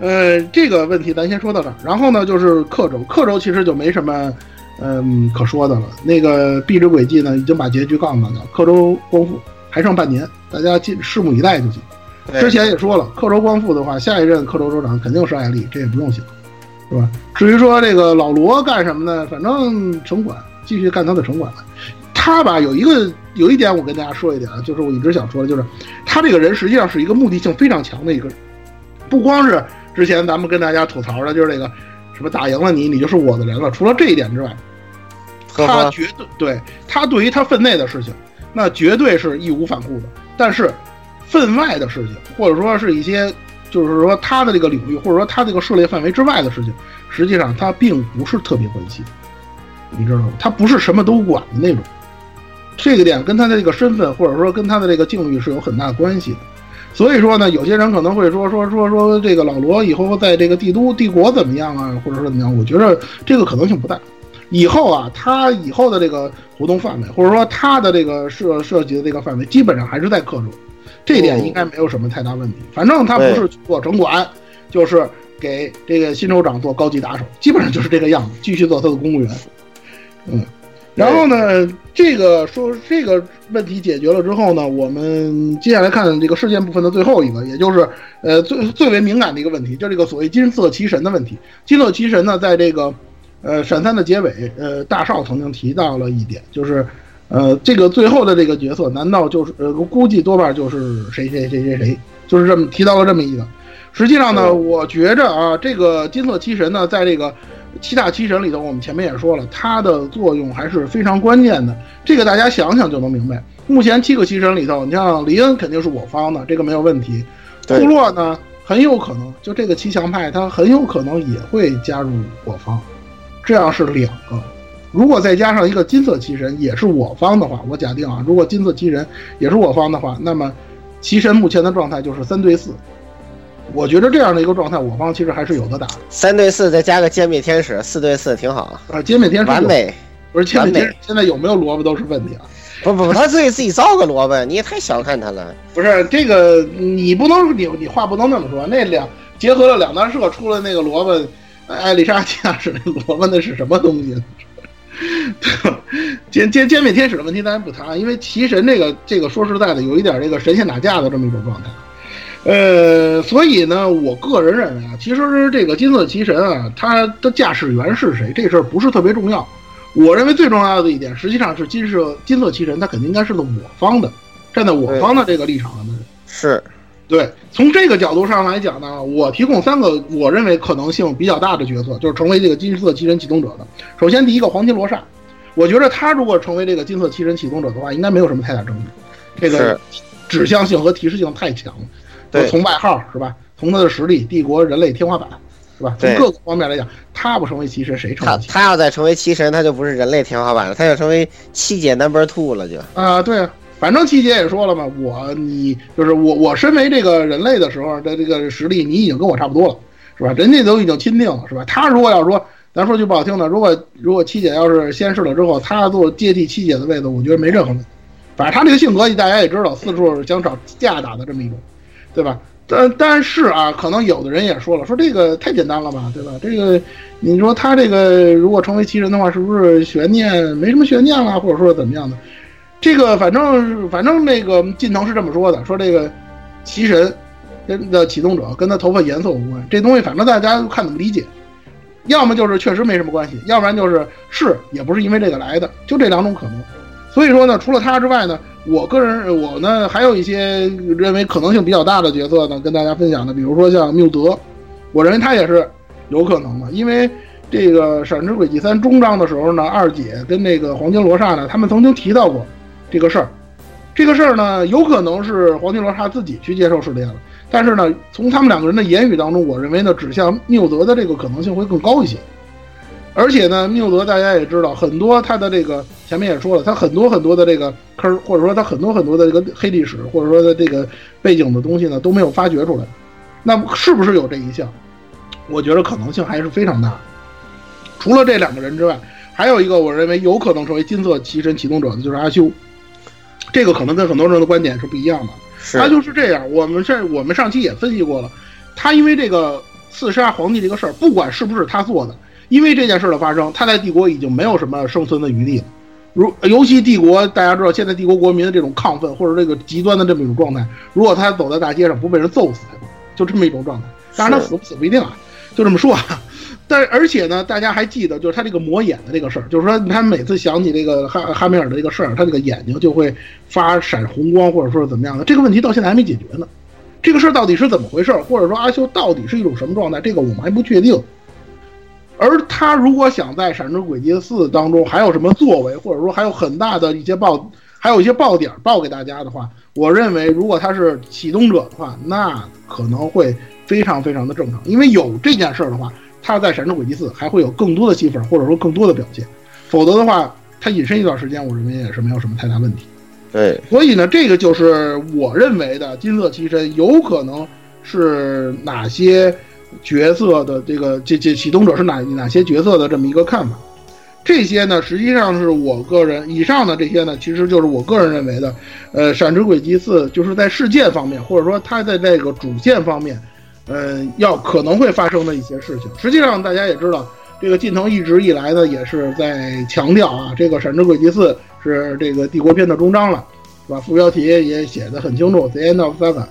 F: 呃，这个问题咱先说到这儿。然后呢，就是克州，克州其实就没什么，嗯，可说的了。那个壁纸轨迹呢，已经把结局告诉大家，克州光复还剩半年，大家尽拭目以待就行。之前也说了，克州光复的话，下一任克州州长肯定是艾丽，这也不用想，是吧？至于说这个老罗干什么呢？反正城管继续干他的城管。他吧有一个有一点，我跟大家说一点啊，就是我一直想说的，就是他这个人实际上是一个目的性非常强的一个人，不光是之前咱们跟大家吐槽的，就是这个什么打赢了你，你就是我的人了。除了这一点之外，他绝对对他对于他分内的事情，那绝对是义无反顾的。但是分外的事情，或者说是一些就是说他的这个领域，或者说他这个涉猎范围之外的事情，实际上他并不是特别关心，你知道吗？他不是什么都管的那种。这个点跟他的这个身份，或者说跟他的这个境遇是有很大关系的。所以说呢，有些人可能会说说说说这个老罗以后在这个帝都帝国怎么样啊，或者说怎么样？我觉得这个可能性不大。以后啊，他以后的这个活动范围，或者说他的这个涉涉及的这个范围，基本上还是在克州，这点应该没有什么太大问题。反正他不是做城管，就是给这个新州长做高级打手，基本上就是这个样子，继续做他的公务员。嗯。然后呢，这个说这个问题解决了之后呢，我们接下来看这个事件部分的最后一个，也就是呃最最为敏感的一个问题，就这个所谓金色奇神的问题。金色奇神呢，在这个呃闪三的结尾，呃大少曾经提到了一点，就是呃这个最后的这个角色，难道就是呃估计多半就是谁谁谁谁谁，就是这么提到了这么一个。实际上呢，我觉着啊，这个金色奇神呢，在这个。七大奇神里头，我们前面也说了，它的作用还是非常关键的。这个大家想想就能明白。目前七个奇神里头，你像李恩肯定是我方的，这个没有问题。库洛呢，很有可能就这个七强派，他很有可能也会加入我方。这样是两个。如果再加上一个金色奇神也是我方的话，我假定啊，如果金色奇神也是我方的话，那么奇神目前的状态就是三对四。我觉得这样的一个状态，我方其实还是有的打。
C: 三对四再加个歼灭天使，四对四挺好。
F: 啊，歼灭天使
C: 完美，
F: 不是歼灭天使现在有没有萝卜都是问题啊。
C: 不不不，他自己自己造个萝卜，你也太小看他了。
F: 不是这个，你不能你你话不能那么说。那两结合了两大社出了那个萝卜，艾丽莎·驾驶那萝卜，那是什么东西？歼歼歼灭天使的问题咱不谈，因为奇神这个这个说实在的，有一点这个神仙打架的这么一种状态。呃，所以呢，我个人认为啊，其实这个金色奇神啊，它的驾驶员是谁，这事儿不是特别重要。我认为最重要的一点，实际上是金色金色奇神，他肯定应该是我方的，站在我方的这个立场上的人。
C: 是，
F: 对，从这个角度上来讲呢，我提供三个我认为可能性比较大的角色，就是成为这个金色奇神启动者的。首先，第一个黄金罗刹，我觉得他如果成为这个金色奇神启动者的话，应该没有什么太大争议。这个指向性和提示性太强了。从外号是吧？从他的实力，帝国人类天花板，是吧？从各个方面来讲，他不成为骑神，谁成？
C: 他他要再成为骑神，他就不是人类天花板了，他就成为七姐 number two 了，就
F: 啊，对啊，反正七姐也说了嘛，我你就是我，我身为这个人类的时候的这个实力，你已经跟我差不多了，是吧？人家都已经钦定了，是吧？他如果要说，咱说句不好听的，如果如果七姐要是先逝了之后，他做接替七姐的位子，我觉得没任何问题。反正他这个性格，大家也知道，四处想找架打的这么一种。对吧？但但是啊，可能有的人也说了，说这个太简单了吧，对吧？这个你说他这个如果成为奇人的话，是不是悬念没什么悬念了，或者说怎么样的？这个反正反正那个近藤是这么说的，说这个奇神跟的启动者跟他头发颜色无关。这东西反正大家看怎么理解，要么就是确实没什么关系，要不然就是是也不是因为这个来的，就这两种可能。所以说呢，除了他之外呢，我个人我呢还有一些认为可能性比较大的角色呢，跟大家分享的，比如说像缪德，我认为他也是有可能的，因为这个《闪之轨迹三》终章的时候呢，二姐跟那个黄金罗刹呢，他们曾经提到过这个事儿。这个事儿呢，有可能是黄金罗刹自己去接受试炼了，但是呢，从他们两个人的言语当中，我认为呢，指向缪德的这个可能性会更高一些。而且呢，缪德大家也知道，很多他的这个前面也说了，他很多很多的这个坑儿，或者说他很多很多的这个黑历史，或者说他这个背景的东西呢，都没有发掘出来。那是不是有这一项？我觉得可能性还是非常大。除了这两个人之外，还有一个我认为有可能成为金色奇神启动者的就是阿修。这个可能跟很多人的观点是不一样的。阿修是这样，我们这我们上期也分析过了，他因为这个刺杀皇帝这个事儿，不管是不是他做的。因为这件事的发生，他在帝国已经没有什么生存的余地了。如尤其帝国，大家知道现在帝国国民的这种亢奋或者这个极端的这么一种状态，如果他走在大街上不被人揍死就这么一种状态。当然他死不死不一定啊，就这么说啊。但而且呢，大家还记得就是他这个抹眼的这个事儿，就是说他每次想起这个哈哈梅尔的这个事儿，他这个眼睛就会发闪红光，或者说是怎么样的。这个问题到现在还没解决呢。这个事儿到底是怎么回事，或者说阿修到底是一种什么状态，这个我们还不确定。而他如果想在《闪之轨迹四》当中还有什么作为，或者说还有很大的一些爆，还有一些爆点爆给大家的话，我认为如果他是启动者的话，那可能会非常非常的正常。因为有这件事儿的话，他在《闪之轨迹四》还会有更多的戏份，或者说更多的表现。否则的话，他隐身一段时间，我认为也是没有什么太大问题。
C: 对，
F: 所以呢，这个就是我认为的金色奇身有可能是哪些。角色的这个这这启动者是哪哪些角色的这么一个看法？这些呢，实际上是我个人以上的这些呢，其实就是我个人认为的，呃，《闪之轨迹四》就是在事件方面，或者说它在这个主线方面，呃，要可能会发生的一些事情。实际上，大家也知道，这个近藤一直以来呢，也是在强调啊，这个《闪之轨迹四》是这个帝国篇的终章了，是吧？副标题也写的很清楚，The End of Saga，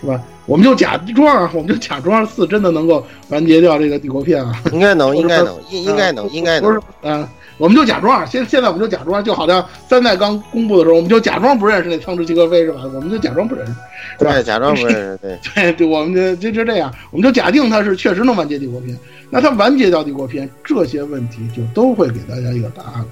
F: 是吧？我们就假装，我们就假装四真的能够完结掉这个帝国片啊，
C: 应该能，应该能，应应该能，应该能。
F: 不是，嗯，我们就假装，现现在我们就假装，就好像三代刚公布的时候，我们就假装不认识那枪支齐格飞是吧？我们就假装不认识，
C: 对，假装不认识，对，
F: 对，对，我们就就就这样，我们就假定他是确实能完结帝国片。那他完结掉帝国片，这些问题就都会给大家一个答案，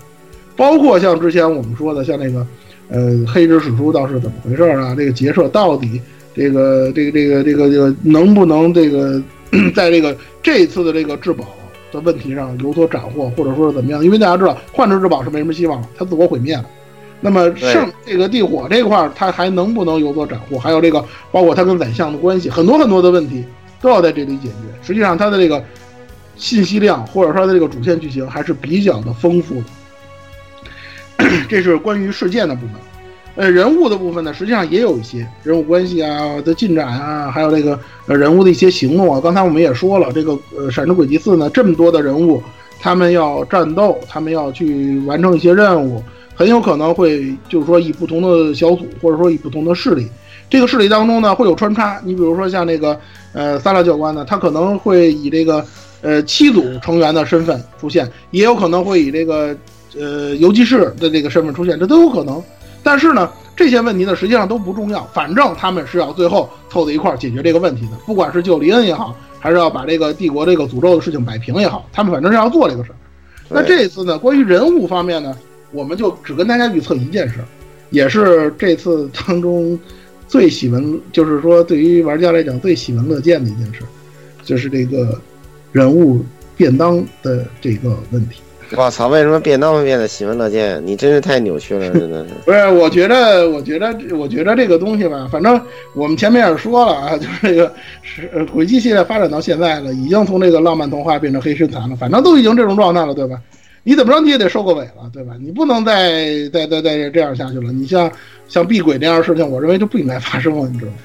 F: 包括像之前我们说的，像那个，呃，黑之史书到是怎么回事啊？这个结社到底？这个这个这个这个这个能不能这个 在这个这次的这个质保的问题上有所斩获，或者说是怎么样？因为大家知道幻之质保是没什么希望了，它自我毁灭了。那么剩这个地火这块，它还能不能有所斩获？还有这个包括它跟宰相的关系，很多很多的问题都要在这里解决。实际上，它的这个信息量或者说它的这个主线剧情还是比较的丰富的。这是关于事件的部分。呃，人物的部分呢，实际上也有一些人物关系啊的进展啊，还有这个呃人物的一些行动啊。刚才我们也说了，这个呃《闪之轨迹四》呢，这么多的人物，他们要战斗，他们要去完成一些任务，很有可能会就是说以不同的小组，或者说以不同的势力，这个势力当中呢会有穿插。你比如说像那个呃萨拉教官呢，他可能会以这个呃七组成员的身份出现，也有可能会以这个呃游击士的这个身份出现，这都有可能。但是呢，这些问题呢，实际上都不重要。反正他们是要最后凑在一块儿解决这个问题的，不管是救黎恩也好，还是要把这个帝国这个诅咒的事情摆平也好，他们反正是要做这个事儿。那这一次呢，关于人物方面呢，我们就只跟大家预测一件事，也是这次当中最喜闻，就是说对于玩家来讲最喜闻乐见的一件事，就是这个人物便当的这个问题。
C: 我操！为什么便当会变得喜闻乐见？你真是太扭曲了，真的是。
F: 不是，我觉得，我觉得，我觉得这个东西吧，反正我们前面也说了啊，就是这个是轨迹系列发展到现在了，已经从这个浪漫童话变成黑身残了，反正都已经这种状态了，对吧？你怎么着你也得收个尾了，对吧？你不能再再再再这样下去了。你像像避鬼这样的事情，我认为就不应该发生了，你知道吗？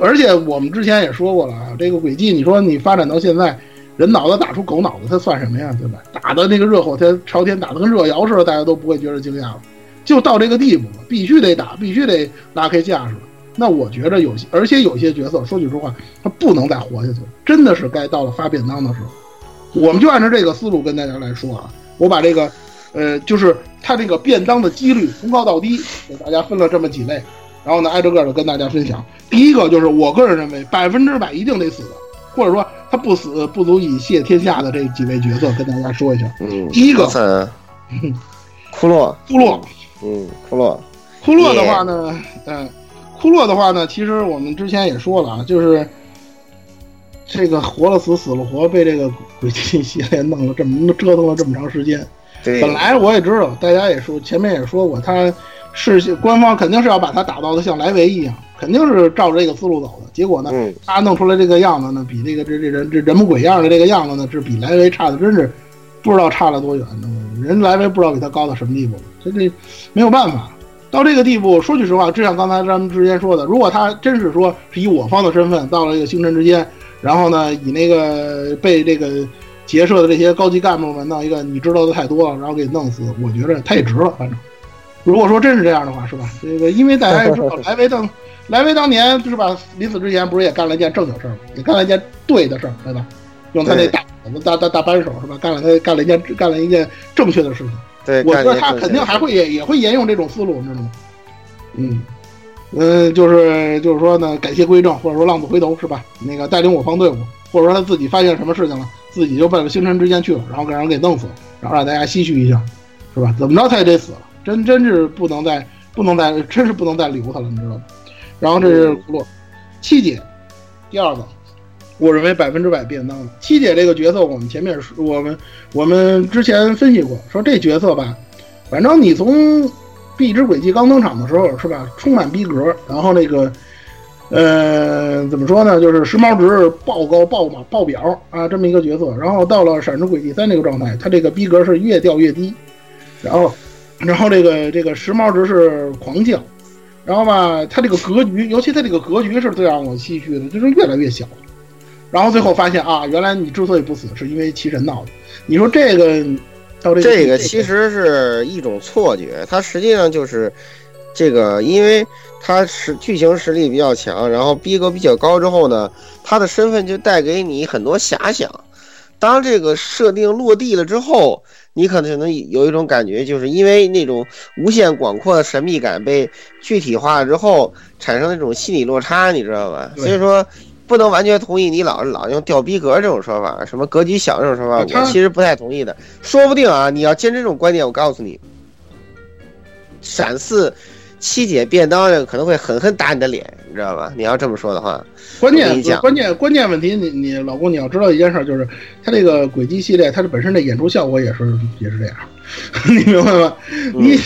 F: 而且我们之前也说过了啊，这个轨迹，你说你发展到现在。人脑子打出狗脑子，它算什么呀？对吧？打的那个热火天朝天，打的跟热窑似的，大家都不会觉得惊讶了。就到这个地步了，必须得打，必须得拉开架势了。那我觉着有些，而且有些角色，说句实话，他不能再活下去了，真的是该到了发便当的时候。我们就按照这个思路跟大家来说啊，我把这个，呃，就是他这个便当的几率从高到低，给大家分了这么几类，然后呢，挨着个的跟大家分享。第一个就是我个人认为百分之百一定得死的，或者说他不死不足以谢天下的这几位角色，跟大家说一下。
C: 嗯，
F: 第一个，
C: 库洛，
F: 库洛，
C: 嗯，库洛，
F: 库洛的话呢，嗯，库洛的话呢，其实我们之前也说了啊，就是这个活了死，死了活，被这个鬼泣系列弄了这么折腾了这么长时间。
C: 对，
F: 本来我也知道，大家也说前面也说过，他是官方肯定是要把他打造的像莱维一样，肯定是照着这个思路走的。结果呢，
C: 嗯、
F: 他弄出来这个样子呢，比这个这这人这人模鬼样的这个样子呢，是比莱维差的，真是不知道差了多远。人莱维不知道比他高到什么地步了，这这没有办法。到这个地步，说句实话，就像刚才咱们之前说的，如果他真是说是以我方的身份到了这个星辰之间，然后呢，以那个被这个结社的这些高级干部们弄一个你知道的太多了，然后给弄死，我觉得他也值了。反正，如果说真是这样的话，是吧？这个因为大家也知道，莱维当莱维当年就是吧？临死之前不是也干了一件正经事儿吗？也干了一件对的事儿，对吧？用他那大大大大扳手是吧？干了他干了一件干了一件正确的事情。
C: 对，
F: 我觉得他肯定还会也也会沿用这种思路，你知道吗？嗯，嗯，就是就是说呢，改邪归正，或者说浪子回头是吧？那个带领我方队伍，或者说他自己发现什么事情了，自己就奔着星辰之间去了，然后给人给弄死了，然后让大家唏嘘一下，是吧？怎么着他也得死了，真真是不能再不能再真是不能再留他了，你知道吗？然后这是库洛七姐，第二个。我认为百分之百便当的七姐这个角色，我们前面说，我们我们之前分析过，说这角色吧，反正你从壁之轨迹刚登场的时候是吧，充满逼格，然后那个，呃，怎么说呢，就是时髦值爆高爆嘛爆表啊，这么一个角色，然后到了闪之轨迹三这个状态，他这个逼格是越掉越低，然后，然后这个这个时髦值是狂降，然后吧，它这个格局，尤其它这个格局是最让我唏嘘的，就是越来越小。然后最后发现啊，原来你之所以不死，是因为奇神闹的。你说这个到这个
C: 这个其实是一种错觉，它实际上就是这个，因为它是剧情实力比较强，然后逼格比较高之后呢，他的身份就带给你很多遐想。当这个设定落地了之后，你可能能有一种感觉，就是因为那种无限广阔的神秘感被具体化了之后，产生那种心理落差，你知道吧？所以说。不能完全同意你老老用掉逼格这种说法，什么格局小这种说法，我其实不太同意的。说不定啊，你要坚持这种观点，我告诉你，闪四七姐便当这个可能会狠狠打你的脸，你知道吧？你要这么说的话，
F: 关键关键关键问题，你你老公你要知道一件事，就是他这个轨迹系列，它的本身的演出效果也是也是这样，你明白吗？你。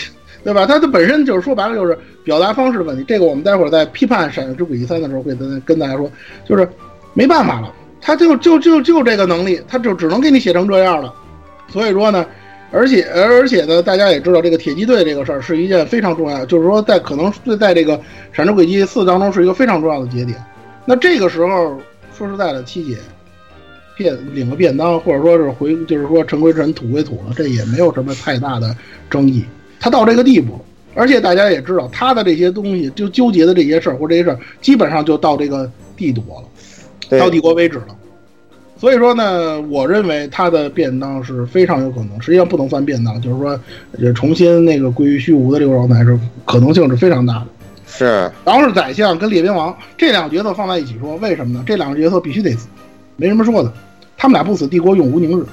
F: 对吧？它的本身就是说白了就是表达方式的问题。这个我们待会儿在批判《闪之轨迹三》的时候会跟跟大家说，就是没办法了，他就就就就这个能力，他就只能给你写成这样了。所以说呢，而且而且呢，大家也知道这个铁骑队这个事儿是一件非常重要，就是说在可能在这个《闪之轨迹四》当中是一个非常重要的节点。那这个时候说实在的，七姐便领个便当，或者说是回，就是说尘归尘，土归土了，这也没有什么太大的争议。他到这个地步，而且大家也知道他的这些东西，就纠结的这些事儿或这些事儿，基本上就到这个帝国了，到帝国为止了。所以说呢，我认为他的便当是非常有可能，实际上不能算便当，就是说，重新那个归于虚无的这个状态是可能性是非常大的。
C: 是，
F: 然后是宰相跟列兵王这两个角色放在一起说，为什么呢？这两个角色必须得死，没什么说的，他们俩不死，帝国永无宁日。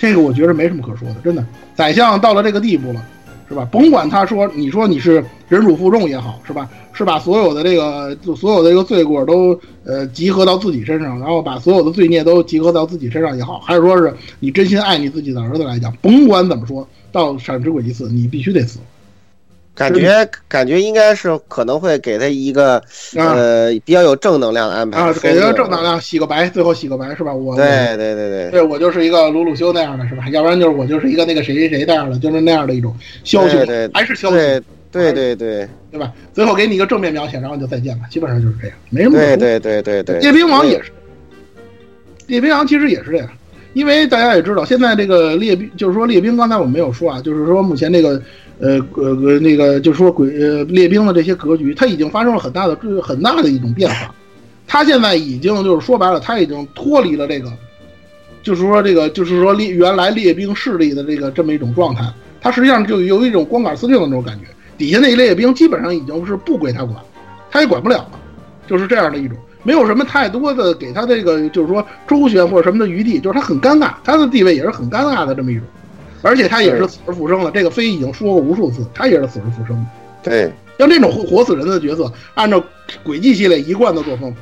F: 这个我觉得没什么可说的，真的。宰相到了这个地步了。是吧？甭管他说，你说你是忍辱负重也好，是吧？是把所有的这个所有的这个罪过都呃集合到自己身上，然后把所有的罪孽都集合到自己身上也好，还是说是你真心爱你自己的儿子来讲，甭管怎么说，到闪之轨迹四，你必须得死。
C: 感觉感觉应该是可能会给他一个呃比较有正能量的安排
F: 啊，给他正能量，洗个白，最后洗个白是吧？我
C: 对对对对，
F: 对我就是一个鲁鲁修那样的是吧？要不然就是我就是一个那个谁谁谁那样的，就是那样的一种枭雄，还是枭雄，
C: 对对对
F: 对吧？最后给你一个正面描写，然后就再见了，基本上就是这样，没什么。
C: 对对对对对，
F: 列兵王也是，夜兵王其实也是这样，因为大家也知道，现在这个列兵，就是说列兵，刚才我没有说啊，就是说目前这个呃呃呃那个，就是说鬼呃列兵的这些格局，它已经发生了很大的很大的一种变化。它现在已经就是说白了，它已经脱离了这个，就是说这个就是说列原来列兵势力的这个这么一种状态，它实际上就有一种光杆司令的那种感觉，底下那一列兵基本上已经是不归他管，他也管不了了，就是这样的一种。没有什么太多的给他这个，就是说周旋或者什么的余地，就是他很尴尬，他的地位也是很尴尬的这么一种，而且他也是死而复生了。这个飞已经说过无数次，他也是死而复生的。
C: 对，
F: 像这种活活死人的角色，按照轨迹系列一贯的作风，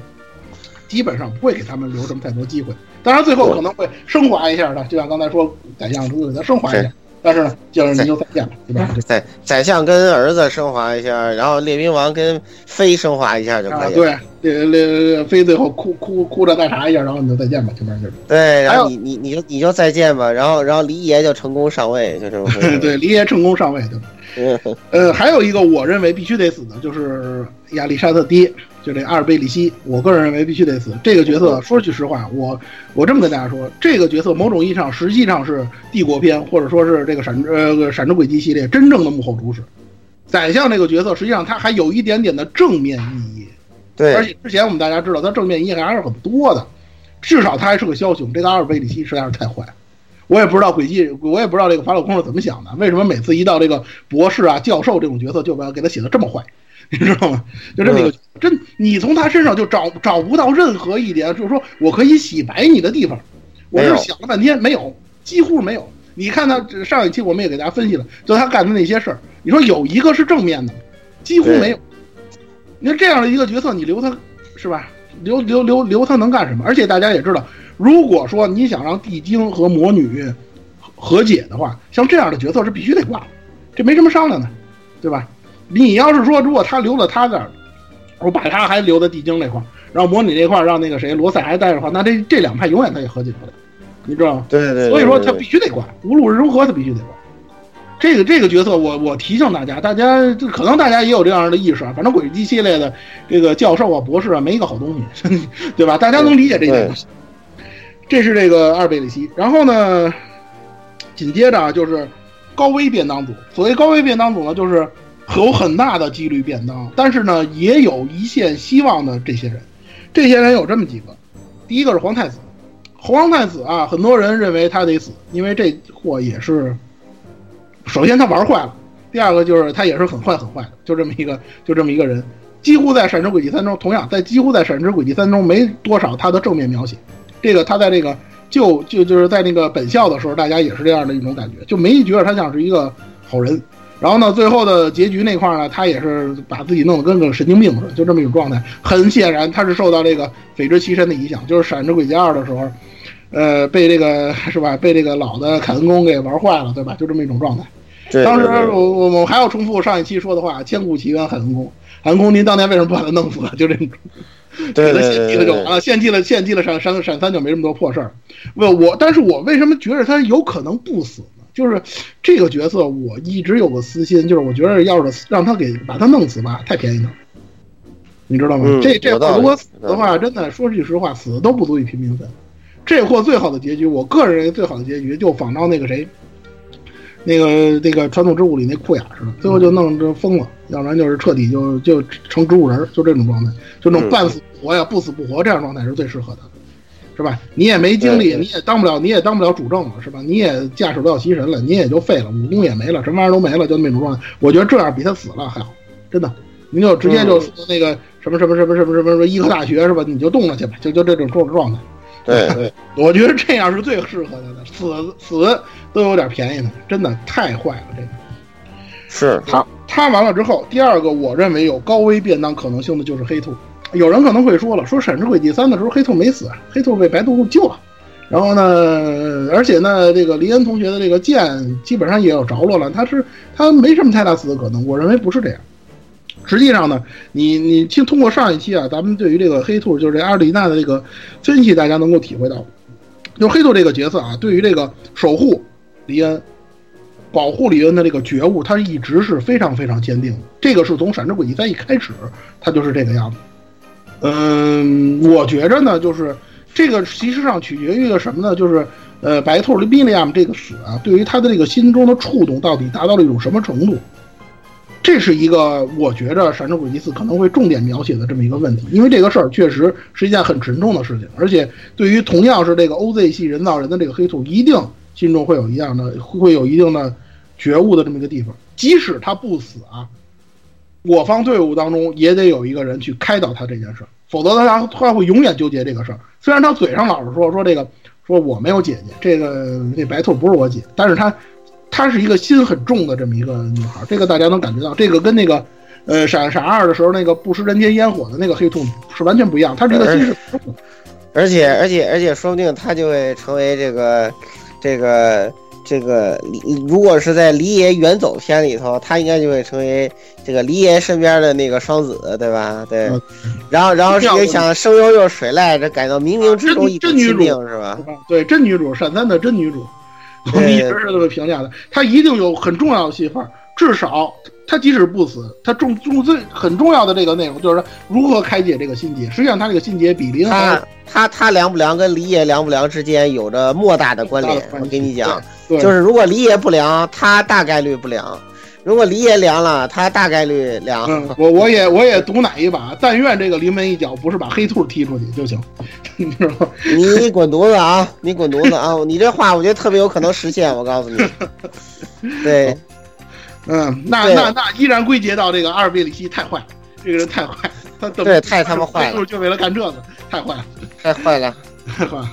F: 基本上不会给他们留什么太多机会。当然，最后可能会升华一下的，就像刚才说宰相，如果给他升华一下。但是呢，就是你就再见了，对吧？
C: 宰宰相跟儿子升华一下，然后列兵王跟妃升华一下就可以了。
F: 对，列列妃最后哭哭哭着再啥一下，然后你就再见吧，这边就是。
C: 对，然后你你你就你就再见吧，然后然后黎爷就成功上位，就这么。
F: 对，黎爷成功上位，对吧？呃，还有一个我认为必须得死的就是亚历山大爹。就这阿尔贝里希，我个人认为必须得死。这个角色，说句实话，我我这么跟大家说，这个角色某种意义上实际上是帝国篇，或者说是这个闪呃闪之轨迹系列真正的幕后主使。宰相这个角色，实际上他还有一点点的正面意义。
C: 对，
F: 而且之前我们大家知道，他正面意义还是很多的，至少他还是个枭雄。这个阿尔贝里希实在是太坏，我也不知道轨迹，我也不知道这个法老空是怎么想的，为什么每次一到这个博士啊、教授这种角色，就把给他写的这么坏。你知道吗？就这么一个真，你从他身上就找找不到任何一点，就是说我可以洗白你的地方。我是想了半天，没有，几乎没有。你看他上一期我们也给大家分析了，就他干的那些事儿，你说有一个是正面的，几乎没有。你说这样的一个角色，你留他是吧？留留留留他能干什么？而且大家也知道，如果说你想让地精和魔女和解的话，像这样的角色是必须得挂，这没什么商量的，对吧？你要是说，如果他留了他这儿，我把他还留在地精那块儿，然后模拟那块儿让那个谁罗塞还带着的话，那这这两派永远他也和解不了，你知道吗？
C: 对对。
F: 所以说他必须得管，无论如何他必须得管。这个这个角色，我我提醒大家，大家可能大家也有这样的意识啊。反正轨迹系列的这个教授啊、博士啊，没一个好东西，对吧？大家能理解这一点。这是这个阿尔贝里希，然后呢，紧接着就是高危便当组。所谓高危便当组呢，就是。有很大的几率便当，但是呢，也有一线希望的这些人，这些人有这么几个，第一个是皇太子，皇太子啊，很多人认为他得死，因为这货也是，首先他玩坏了，第二个就是他也是很坏很坏的，就这么一个就这么一个人，几乎在《闪之轨迹三》中，同样在几乎在《闪之轨迹三》中没多少他的正面描写，这个他在这个就就就是在那个本校的时候，大家也是这样的一种感觉，就没觉得他像是一个好人。然后呢，最后的结局那块呢，他也是把自己弄得跟个神经病似的，就这么一种状态。很显然，他是受到这个《匪之其身》的影响，就是《闪之轨迹二》的时候，呃，被这个是吧，被这个老的凯恩公给玩坏了，对吧？就这么一种状态。当时我我我还要重复上一期说的话：千古奇冤海恩公，海恩公，您当年为什么不把他弄死？就这种，
C: 给
F: 他献祭了就完了，献祭了献祭了闪闪闪三就没这么多破事儿。我我，但是我为什么觉得他有可能不死？就是这个角色，我一直有个私心，就是我觉得要是让他给把他弄死吧，太便宜了，你知道吗？这这货如果死的话，真的说句实话，死都不足以平民愤。这货最好的结局，我个人认为最好的结局就仿照那个谁，那个那个传统之物里那库雅似的，最后就弄这疯了，要不然就是彻底就就成植物人，就这种状态，就那种半死不活呀，不死不活这样状态是最适合的。是吧？你也没精力，你也当不了，你也当不了主政了，是吧？你也驾驶不了西神了，你也就废了，武功也没了，什么玩意儿都没了，就那种状态。我觉得这样比他死了还好，真的。您就直接就那个什么什么什么什么什么什么医科大学是吧？你就动了去吧，就就这种状状态。
C: 对对，
F: 我觉得这样是最适合他的，死死都有点便宜呢，真的太坏了。这个
C: 是
F: 他他完了之后，第二个我认为有高危变当可能性的就是黑兔。有人可能会说了，说《闪之轨迹三》的时候，黑兔没死，黑兔被白兔救了。然后呢，而且呢，这个黎恩同学的这个剑基本上也有着落了，他是他没什么太大死的可能。我认为不是这样。实际上呢，你你听通过上一期啊，咱们对于这个黑兔，就是这阿尔丽娜的这个分析，大家能够体会到，就黑兔这个角色啊，对于这个守护黎恩、保护黎恩的这个觉悟，他一直是非常非常坚定的。这个是从《闪之轨迹三》一开始，他就是这个样子。嗯，我觉着呢，就是这个其实上取决于个什么呢？就是呃，白兔的比利亚姆这个死啊，对于他的这个心中的触动到底达到了一种什么程度？这是一个我觉着《闪之轨迹四》可能会重点描写的这么一个问题，因为这个事儿确实是一件很沉重的事情，而且对于同样是这个 OZ 系人造人的这个黑兔，一定心中会有一样的会有一定的觉悟的这么一个地方，即使他不死啊，我方队伍当中也得有一个人去开导他这件事儿，否则他他会永远纠结这个事儿。虽然他嘴上老是说说这个说我没有姐姐，这个这白兔不是我姐，但是他她是一个心很重的这么一个女孩，这个大家能感觉到，这个跟那个呃闪闪二的时候那个不食人间烟火的那个黑兔是完全不一样，他这个心是。
C: 而且而且而且，说不定他就会成为这个这个这个李，如果是在离爷远走篇里头，他应该就会成为这个离爷身边的那个双子，对吧？对。然后然后是想声优又水濑，这改到冥冥之中一
F: 真女主
C: 是吧？
F: 对，真女主，闪三的真女主，我们 一直是这么评价的。她一定有很重要的戏份，至少。他即使不死，他重重最很重要的这个内容就是如何开解这个心结。实际上，他这个心结比林
C: 他他他凉不凉跟离野凉不凉之间有着莫大的关联。我跟你讲，就是如果离野不凉，他大概率不凉；如果离野凉了，他大概率凉。
F: 我我也我也赌奶一把，但愿这个临门一脚不是把黑兔踢出去就行，你知道吗？
C: 你滚犊子啊！你滚犊子啊！你这话我觉得特别有可能实现，我告诉你。对。
F: 嗯，那那那依然归结到这个阿尔贝里希太坏，这个人太坏，他
C: 对太他妈坏了，
F: 就为了干这个，太坏了，
C: 太坏了，
F: 太坏了。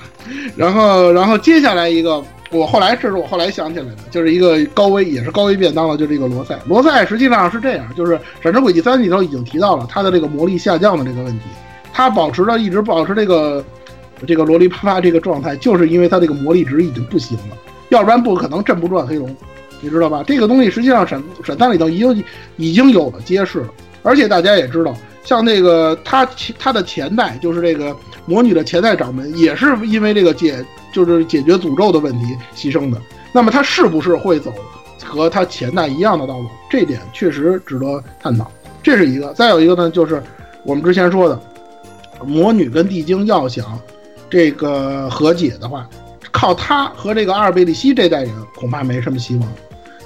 F: 然后然后接下来一个，我后来这是我后来想起来的，就是一个高危也是高危便当了，就是这个罗塞。罗塞实际上是这样，就是《闪之轨迹三》里头已经提到了他的这个魔力下降的这个问题，他保持着一直保持这个这个罗里啪啪这个状态，就是因为他这个魔力值已经不行了，要不然不可能震不转黑龙。你知道吧？这个东西实际上闪闪三里头已经已经有了揭示了，而且大家也知道，像那个他他的前代，就是这个魔女的前代掌门，也是因为这个解就是解决诅咒的问题牺牲的。那么他是不是会走和他前代一样的道路？这点确实值得探讨。这是一个。再有一个呢，就是我们之前说的，魔女跟地精要想这个和解的话，靠他和这个阿尔贝利西这代人恐怕没什么希望。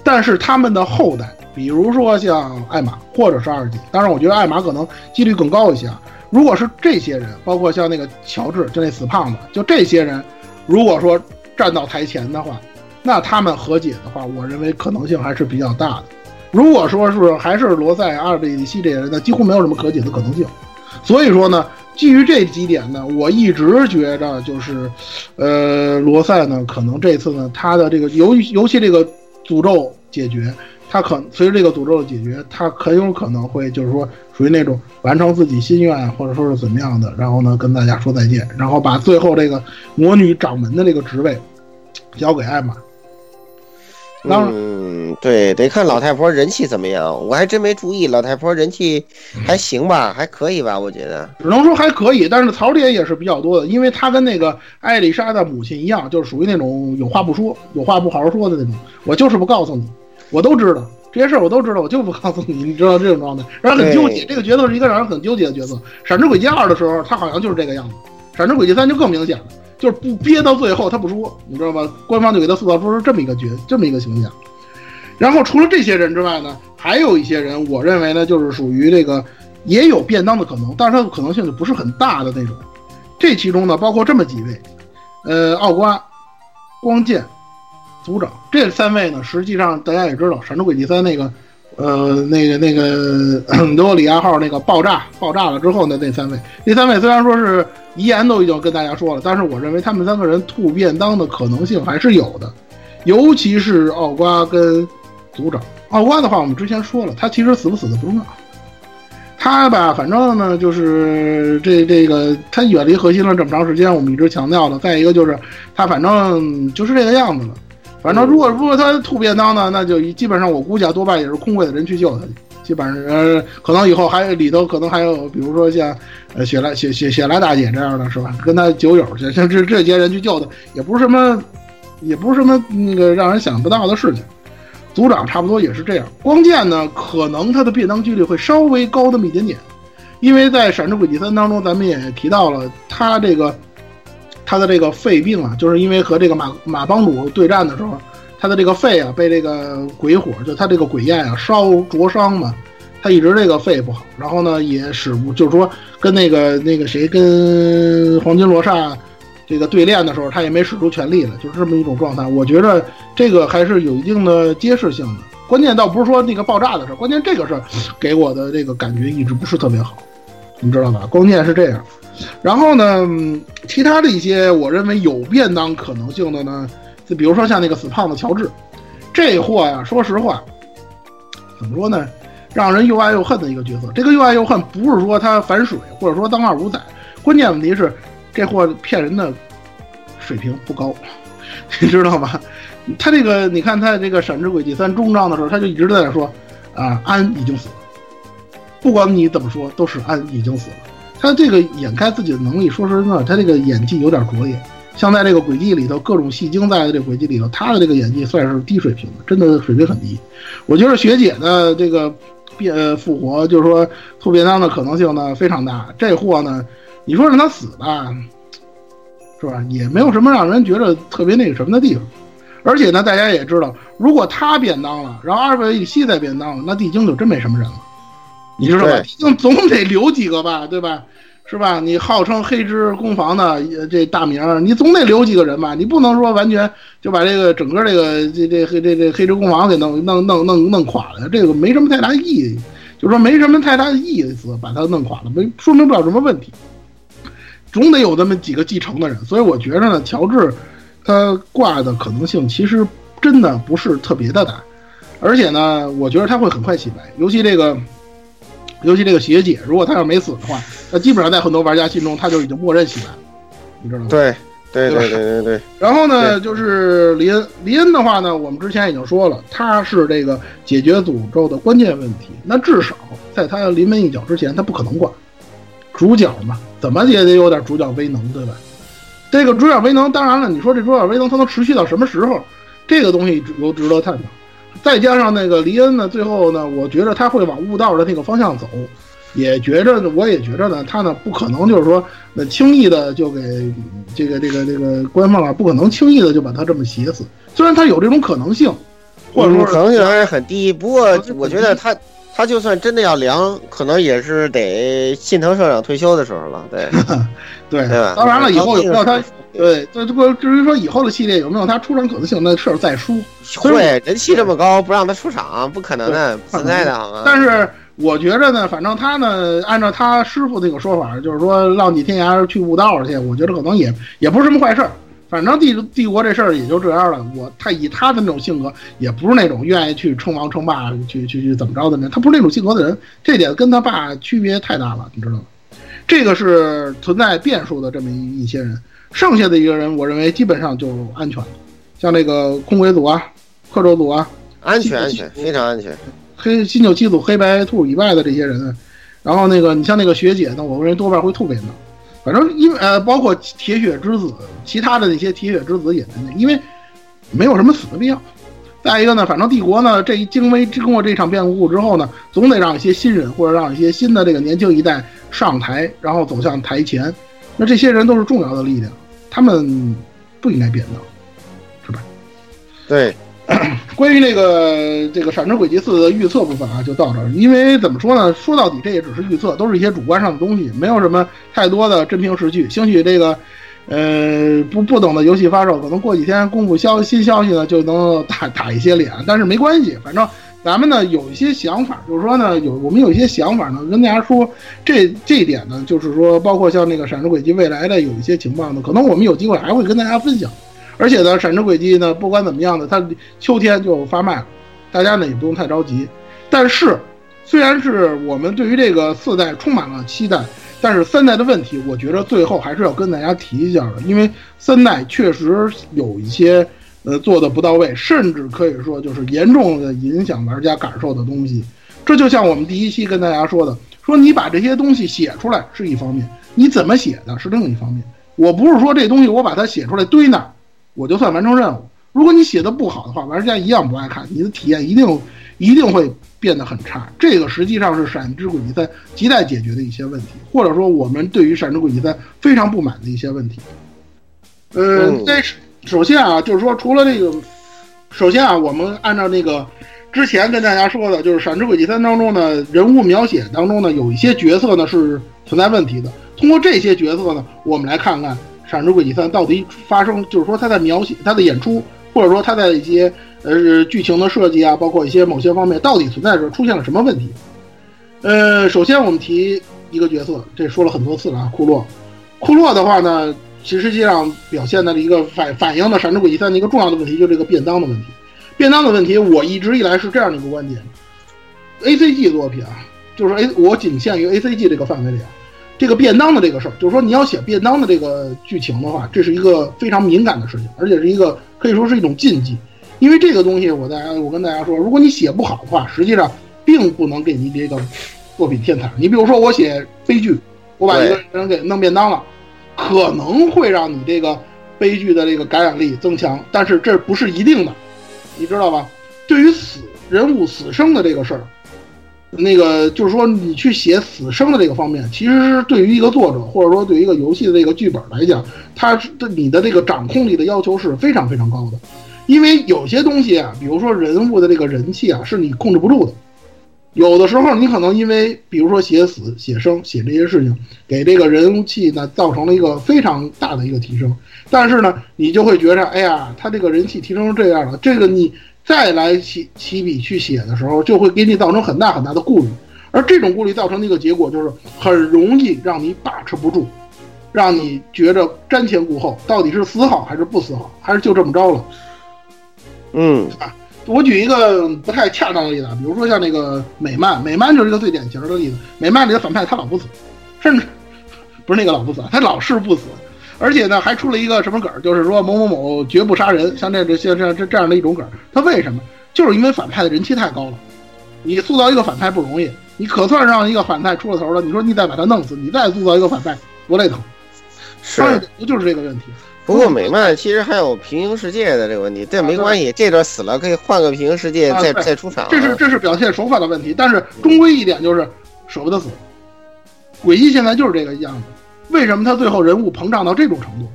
F: 但是他们的后代，比如说像艾玛或者是二姐，当然我觉得艾玛可能几率更高一些啊。如果是这些人，包括像那个乔治，就那死胖子，就这些人，如果说站到台前的话，那他们和解的话，我认为可能性还是比较大的。如果说是还是罗塞、阿尔贝里西这些人，那几乎没有什么和解的可能性。所以说呢，基于这几点呢，我一直觉着就是，呃，罗塞呢，可能这次呢，他的这个尤尤其这个。诅咒解决，他可随着这个诅咒的解决，他很有可能会就是说属于那种完成自己心愿，或者说是怎么样的，然后呢跟大家说再见，然后把最后这个魔女掌门的这个职位交给艾玛。
C: 嗯，对，得看老太婆人气怎么样，我还真没注意，老太婆人气还行吧，还可以吧，我觉得。
F: 只能说还可以，但是槽点也是比较多的，因为她跟那个艾丽莎的母亲一样，就是属于那种有话不说，有话不好好说的那种。我就是不告诉你，我都知道这些事儿，我都知道，我就不告诉你，你知道这种状态，让人很纠结。这个角色是一个让人很纠结的角色。闪之轨迹二的时候，他好像就是这个样子。闪之轨迹三就更明显了。就是不憋到最后，他不说，你知道吗？官方就给他塑造出是这么一个角，这么一个形象。然后除了这些人之外呢，还有一些人，我认为呢，就是属于这个也有便当的可能，但是他的可能性就不是很大的那种。这其中呢，包括这么几位，呃，奥瓜、光剑、组长这三位呢，实际上大家也知道，《闪之轨迹三》那个。呃，那个那个 多里亚号那个爆炸爆炸了之后呢，那三位，那三位虽然说是遗言都已经跟大家说了，但是我认为他们三个人吐便当的可能性还是有的，尤其是奥瓜跟组长。奥瓜的话，我们之前说了，他其实死不死的不重要，他吧，反正呢就是这这个他远离核心了这么长时间，我们一直强调的。再一个就是他反正就是这个样子了。反正如果如果他吐便当呢，那就基本上我估计啊，多半也是空位的人去救他。基本上呃，可能以后还里头可能还有，比如说像呃雪莱雪雪雪莱大姐这样的是吧？跟他酒友去，像这这些人去救他，也不是什么，也不是什么那个让人想不到的事情。组长差不多也是这样。光剑呢，可能他的便当几率会稍微高那么一点点，因为在《闪之轨迹三》当中，咱们也提到了他这个。他的这个肺病啊，就是因为和这个马马帮主对战的时候，他的这个肺啊被这个鬼火，就他这个鬼焰啊烧灼伤嘛，他一直这个肺不好，然后呢也使不就是说跟那个那个谁跟黄金罗刹这个对练的时候，他也没使出全力来，就是这么一种状态。我觉着这个还是有一定的揭示性的。关键倒不是说那个爆炸的事，关键这个事给我的这个感觉一直不是特别好，你知道吧？关键是这样。然后呢，其他的一些我认为有便当可能性的呢，就比如说像那个死胖子乔治，这货呀，说实话，怎么说呢，让人又爱又恨的一个角色。这个又爱又恨不是说他反水，或者说当二五仔，关键问题是这货骗人的水平不高，你知道吗？他这个，你看他这个《闪之轨迹三》终章的时候，他就一直在那说，啊，安已经死了，不管你怎么说，都是安已经死了。他这个掩盖自己的能力，说实话，他这个演技有点拙劣。像在这个轨迹里头，各种戏精在这轨迹里头，他的这个演技算是低水平的，真的水平很低。我觉得学姐的这个变复活，就是说吐便当的可能性呢非常大。这货呢，你说让他死吧，是吧？也没有什么让人觉得特别那个什么的地方。而且呢，大家也知道，如果他便当了，然后阿尔贝里希再便当了，那地精就真没什么人了，你知道吧？毕竟总得留几个吧，对吧？是吧？你号称黑之攻防的呃这大名，你总得留几个人吧？你不能说完全就把这个整个这个这这黑这这黑之攻防给弄弄弄弄弄垮了，这个没什么太大意义，就说没什么太大的意思，把它弄垮了，没说明不了什么问题。总得有这么几个继承的人，所以我觉着呢，乔治他挂的可能性其实真的不是特别的大，而且呢，我觉得他会很快洗白，尤其这个，尤其这个邪姐，如果她要没死的话，那基本上在很多玩家心中她就已经默认洗白了，你知道吗？
C: 对对
F: 对
C: 对对对对，
F: 然后呢，就是林恩，林恩的话呢，我们之前已经说了，他是这个解决诅咒的关键问题。那至少在他临门一脚之前，他不可能管主角嘛，怎么也得有点主角威能，对吧？这个主角威能，当然了，你说这主角威能它能持续到什么时候？这个东西值得探讨。再加上那个黎恩呢，最后呢，我觉得他会往悟道的那个方向走，也觉着呢，我也觉着呢，他呢不可能就是说那轻易的就给这个这个这个官方啊，不可能轻易的就把他这么写死。虽然他有这种可能性，或者说
C: 嗯可能性还是很低。不过我觉得他他就算真的要凉，可能也是得信藤社长退休的时候了。对
F: 对
C: 对吧？
F: 当然了，以后有没有他
C: 他
F: 对对这个至于说以后的系列有没有他出场可能性，那事儿再说。所以我
C: 会人气这么高，不让他出场，不可能的，不存在的好吗？
F: 但是我觉着呢，反正他呢，按照他师傅那个说法，就是说浪迹天涯去悟道去，我觉得可能也也不是什么坏事儿。反正帝帝国这事儿也就这样了。我他以他的那种性格，也不是那种愿意去称王称霸、去去去怎么着的人，他不是那种性格的人。这点跟他爸区别太大了，你知道吗？这个是存在变数的这么一一些人，剩下的一个人，我认为基本上就安全了。像那个空鬼组啊、克州组啊、
C: 安全安全，非常安全。
F: 黑新九七组黑白兔以外的这些人，然后那个你像那个学姐呢，我认为多半会吐便当。反正因为呃，包括铁血之子，其他的那些铁血之子也是那，因为没有什么死的必要。再一个呢，反正帝国呢，这一经微经过这场变故之后呢，总得让一些新人或者让一些新的这个年轻一代上台，然后走向台前。那这些人都是重要的力量，他们不应该变当，是吧？
C: 对，
F: 关于那个这个《闪之轨迹四》的预测部分啊，就到这儿。因为怎么说呢，说到底这也只是预测，都是一些主观上的东西，没有什么太多的真凭实据。兴许这个，呃，不不等的游戏发售，可能过几天公布消新消息呢，就能打打一些脸。但是没关系，反正咱们呢有一些想法，就是说呢，有我们有一些想法呢，跟大家说。这这一点呢，就是说，包括像那个《闪之轨迹》未来的有一些情报呢，可能我们有机会还会跟大家分享。而且呢，《闪之轨迹》呢，不管怎么样呢，它秋天就发卖了，大家呢也不用太着急。但是，虽然是我们对于这个四代充满了期待，但是三代的问题，我觉得最后还是要跟大家提一下的，因为三代确实有一些呃做的不到位，甚至可以说就是严重的影响玩家感受的东西。这就像我们第一期跟大家说的，说你把这些东西写出来是一方面，你怎么写的是另一方面。我不是说这东西我把它写出来堆那儿，我就算完成任务。如果你写的不好的话，玩家一样不爱看，你的体验一定一定会变得很差。这个实际上是《闪之轨迹三》亟待解决的一些问题，或者说我们对于《闪之轨迹三》非常不满的一些问题。呃
C: 嗯，
F: 这是首先啊，就是说除了这个，首先啊，我们按照那个之前跟大家说的，就是《闪之轨迹三》当中呢，人物描写当中呢，有一些角色呢是存在问题的。通过这些角色呢，我们来看看《闪之轨迹三》到底发生，就是说他在描写他的演出，或者说他在一些呃剧情的设计啊，包括一些某些方面，到底存在着出现了什么问题。呃，首先我们提一个角色，这说了很多次了啊，库洛。库洛的话呢，其实际上表现的一个反反映了《闪之轨迹三》的一个重要的问题，就是这个便当的问题。便当的问题，我一直以来是这样的一个观点：A C G 作品啊，就是 A 我仅限于 A C G 这个范围里啊，这个便当的这个事儿，就是说你要写便当的这个剧情的话，这是一个非常敏感的事情，而且是一个可以说是一种禁忌。因为这个东西，我大家我跟大家说，如果你写不好的话，实际上并不能给你这个作品添彩。你比如说我写悲剧，我把一个人给弄便当了，可能会让你这个悲剧的这个感染力增强，但是这不是一定的，你知道吧？对于死人物死生的这个事儿，那个就是说你去写死生的这个方面，其实是对于一个作者或者说对于一个游戏的这个剧本来讲，它是对你的这个掌控力的要求是非常非常高的。因为有些东西啊，比如说人物的这个人气啊，是你控制不住的。有的时候你可能因为，比如说写死、写生、写这些事情，给这个人气呢造成了一个非常大的一个提升。但是呢，你就会觉着，哎呀，他这个人气提升成这样了，这个你再来起起笔去写的时候，就会给你造成很大很大的顾虑。而这种顾虑造成的一个结果就是，很容易让你把持不住，让你觉着瞻前顾后，到底是死好还是不死好，还是就这么着了。
C: 嗯，
F: 我举一个不太恰当的例子啊，比如说像那个美漫，美漫就是一个最典型的例子。美漫里的反派他老不死，甚至不是那个老不死，他老是不死，而且呢还出了一个什么梗儿，就是说某某某绝不杀人，像这这像这这这样的一种梗儿。他为什么？就是因为反派的人气太高了。你塑造一个反派不容易，你可算让一个反派出了头了，你说你再把他弄死，你再塑造一个反派多累疼。
C: 是
F: 商业解读就是这个问题。
C: 不过美漫其实还有平行世界的这个问题，这没关系，这段死了可以换个平行世界再
F: 啊
C: 再出场。
F: 这是这是表现手法的问题，但是终归一点就是舍不得死。诡异现在就是这个样子，为什么他最后人物膨胀到这种程度？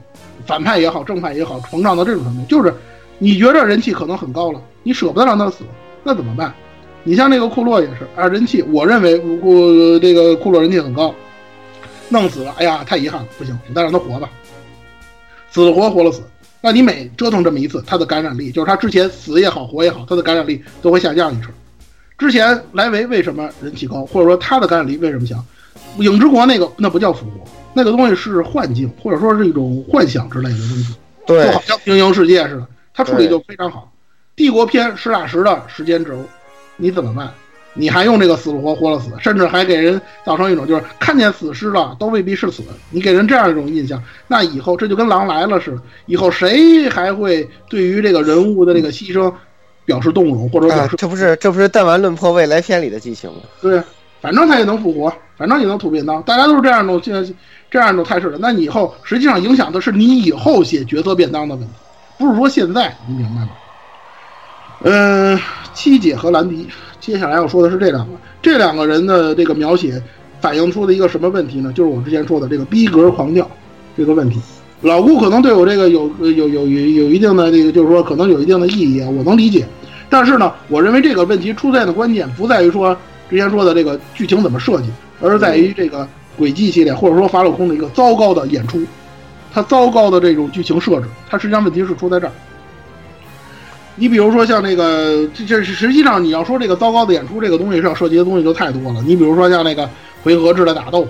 F: 反派也好，正派也好，膨胀到这种程度，就是你觉得人气可能很高了，你舍不得让他死，那怎么办？你像那个库洛也是啊，人气，我认为库这个库洛人气很高，弄死了，哎呀，太遗憾了，不行，我再让他活吧，死了活，活了死。那你每折腾这么一次，他的感染力就是他之前死也好，活也好，他的感染力都会下降一成。之前莱维为什么人气高，或者说他的感染力为什么强？影之国那个那不叫复活，那个东西是幻境，或者说是一种幻想之类的东西，
C: 对
F: 就好像平行世界似的。他处理就非常好。帝国篇实打实的时间轴，你怎么办？你还用这个死了活活了死，甚至还给人造成一种就是看见死尸了都未必是死，你给人这样一种印象，那以后这就跟狼来了似的，以后谁还会对于这个人物的那个牺牲表示动容，或者表示，
C: 啊这不是这不是弹丸论破未来篇里的剧情吗？
F: 对，反正他也能复活，反正也能吐便当，大家都是这样的这这样的态势的。那你以后实际上影响的是你以后写角色便当的问题，不是说现在，你明白吗？嗯、七姐和兰迪，接下来要说的是这两个，这两个人的这个描写反映出的一个什么问题呢？就是我之前说的这个逼格狂掉这个问题。老顾可能对我这个有有有有有一定的这个，就是说可能有一定的意义啊，我能理解。但是呢，我认为这个问题出现的关键不在于说之前说的这个剧情怎么设计，而是在于这个轨迹系列或者说法老空的一个糟糕的演出，它糟糕的这种剧情设置，它实际上问题是出在这儿。你比如说像那个，这这是实际上你要说这个糟糕的演出，这个东西上涉及的东西就太多了。你比如说像那个回合制的打斗，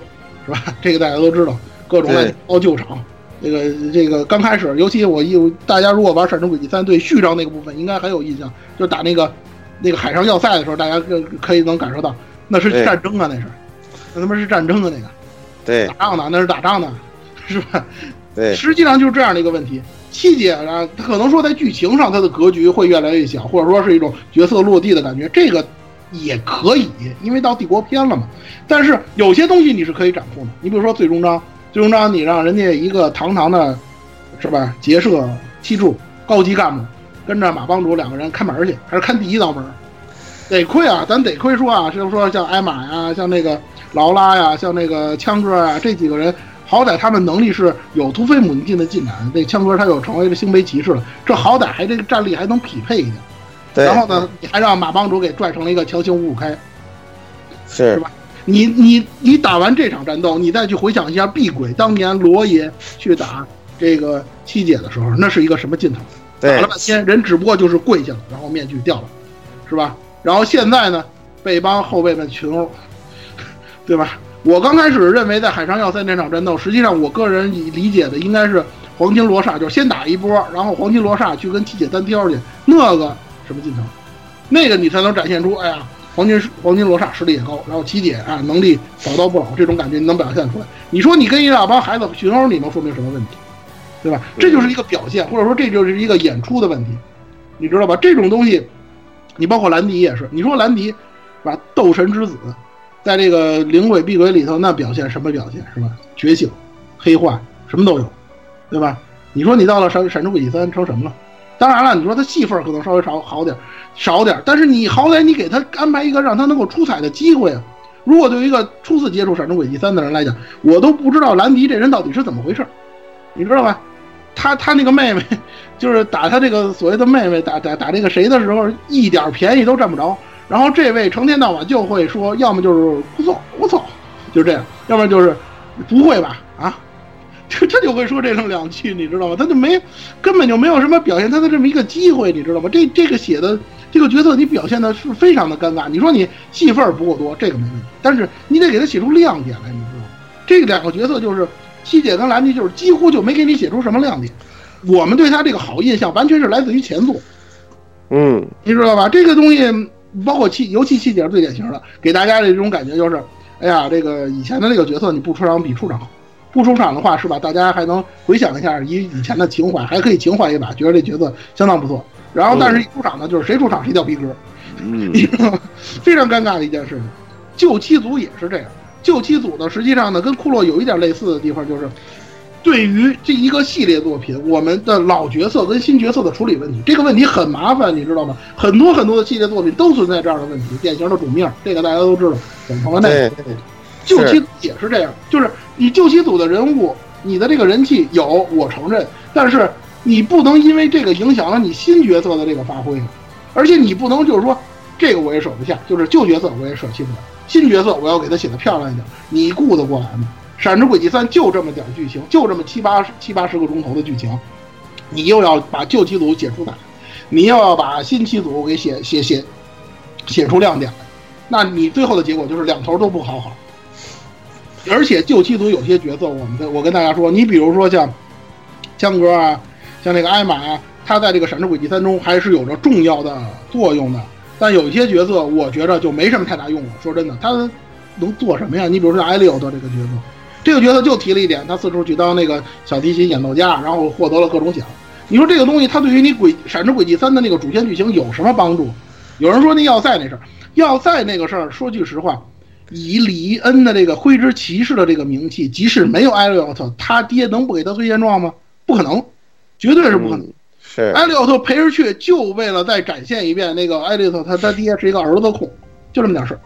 F: 是吧？这个大家都知道，各种的凹救场。这个这个刚开始，尤其我一大家如果玩《闪之轨迹三》，对序章那个部分应该很有印象，就打那个那个海上要塞的时候，大家可可以能感受到，那是战争啊，那是，那他妈是战争啊，那个
C: 对
F: 打仗呢，那是打仗呢，是吧？
C: 对，
F: 实际上就是这样的一个问题。七姐呢，她可能说在剧情上它的格局会越来越小，或者说是一种角色落地的感觉，这个也可以，因为到帝国篇了嘛。但是有些东西你是可以掌控的，你比如说最终章，最终章你让人家一个堂堂的，是吧？结社七柱高级干部跟着马帮主两个人看门去，还是看第一道门。得亏啊，咱得亏说啊，就是说像艾玛呀，像那个劳拉呀，像那个枪哥啊，这几个人好歹他们能力是有突飞猛进的进展，那枪哥他又成为了星杯骑士了，这好歹还这个战力还能匹配一点。
C: 对，
F: 然后呢，你还让马帮主给拽成了一个强行五五开，
C: 是
F: 是吧？你你你打完这场战斗，你再去回想一下碧鬼当年罗爷去打这个七姐的时候，那是一个什么劲头？打了半天，人只不过就是跪下了，然后面具掉了，是吧？然后现在呢，被帮后辈们群殴，对吧？我刚开始认为在海上要塞那场战斗，实际上我个人理解的应该是黄金罗刹，就是先打一波，然后黄金罗刹去跟七姐单挑去，那个什么劲头？那个你才能展现出，哎呀，黄金黄金罗刹实力也高，然后七姐啊能力宝刀不老，这种感觉你能表现出来。你说你跟一大帮孩子群殴，你能说明什么问题？对吧？这就是一个表现，或者说这就是一个演出的问题，你知道吧？这种东西，你包括兰迪也是，你说兰迪是吧？斗神之子，在这个灵鬼碧鬼里头，那表现什么表现是吧？觉醒、黑化，什么都有，对吧？你说你到了闪闪之轨迹三成什么了？当然了，你说他戏份可能稍微少好点，少点，但是你好歹你给他安排一个让他能够出彩的机会啊！如果对于一个初次接触闪之轨迹三的人来讲，我都不知道兰迪这人到底是怎么回事，你知道吧？他他那个妹妹，就是打他这个所谓的妹妹，打打打这个谁的时候，一点便宜都占不着。然后这位成天到晚就会说，要么就是我操我操，就是这样，要不然就是不会吧啊，这他就会说这种两句，你知道吗？他就没根本就没有什么表现他的这么一个机会，你知道吗？这这个写的这个角色你表现的是非常的尴尬。你说你戏份儿不够多，这个没问题，但是你得给他写出亮点来，你知道吗？这两个角色就是七姐跟兰迪，就是几乎就没给你写出什么亮点。我们对他这个好印象完全是来自于前作，
C: 嗯，
F: 你知道吧？这个东西包括七，尤其七姐是最典型的，给大家的这种感觉就是，哎呀，这个以前的那个角色你不出场比出场好，不出场的话是吧？大家还能回想一下以以前的情怀，还可以情怀一把，觉得这角色相当不错。然后但是一出场呢，就是谁出场谁掉逼格？非常尴尬的一件事情。救七组也是这样，救七组呢，实际上呢跟库洛有一点类似的地方，就是对于这一个系列作品，我们的老角色跟新角色的处理问题，这个问题很麻烦，你知道吗？很多很多的系列作品都存在这样的问题，典型的主命，这个大家都知道，怎成了那
C: 对
F: 个。救七组也是这样，就是你旧七组的人物，你的这个人气有，我承认，但是你不能因为这个影响了你新角色的这个发挥，而且你不能就是说这个我也舍不下，就是旧角色我也舍弃不了，新角色我要给他写的漂亮一点，你顾得过来吗？《闪之轨迹三》就这么点剧情，就这么七八七八十个钟头的剧情，你又要把旧七组写出来，你又要把新七组给写写写写出亮点来，那你最后的结果就是两头都不好好。而且旧七组有些角色，我们我跟大家说，你比如说像江哥啊，像那个艾玛啊，他在这个《闪之轨迹三》中还是有着重要的作用的。但有一些角色，我觉着就没什么太大用了。说真的，他能做什么呀？你比如说艾利奥特这个角色，这个角色就提了一点，他四处去当那个小提琴演奏家，然后获得了各种奖。你说这个东西，它对于你轨《闪之轨迹三》的那个主线剧情有什么帮助？有人说那要塞那事儿，要塞那个事儿，说句实话，以李伊恩的这个灰之骑士的这个名气，即使没有艾利奥特，他爹能不给他推荐状吗？不可能，绝对是不可能。
C: 是
F: 艾利奥特陪着去，就为了再展现一遍那个艾利奥特他他爹是一个儿子控，就这么点事儿。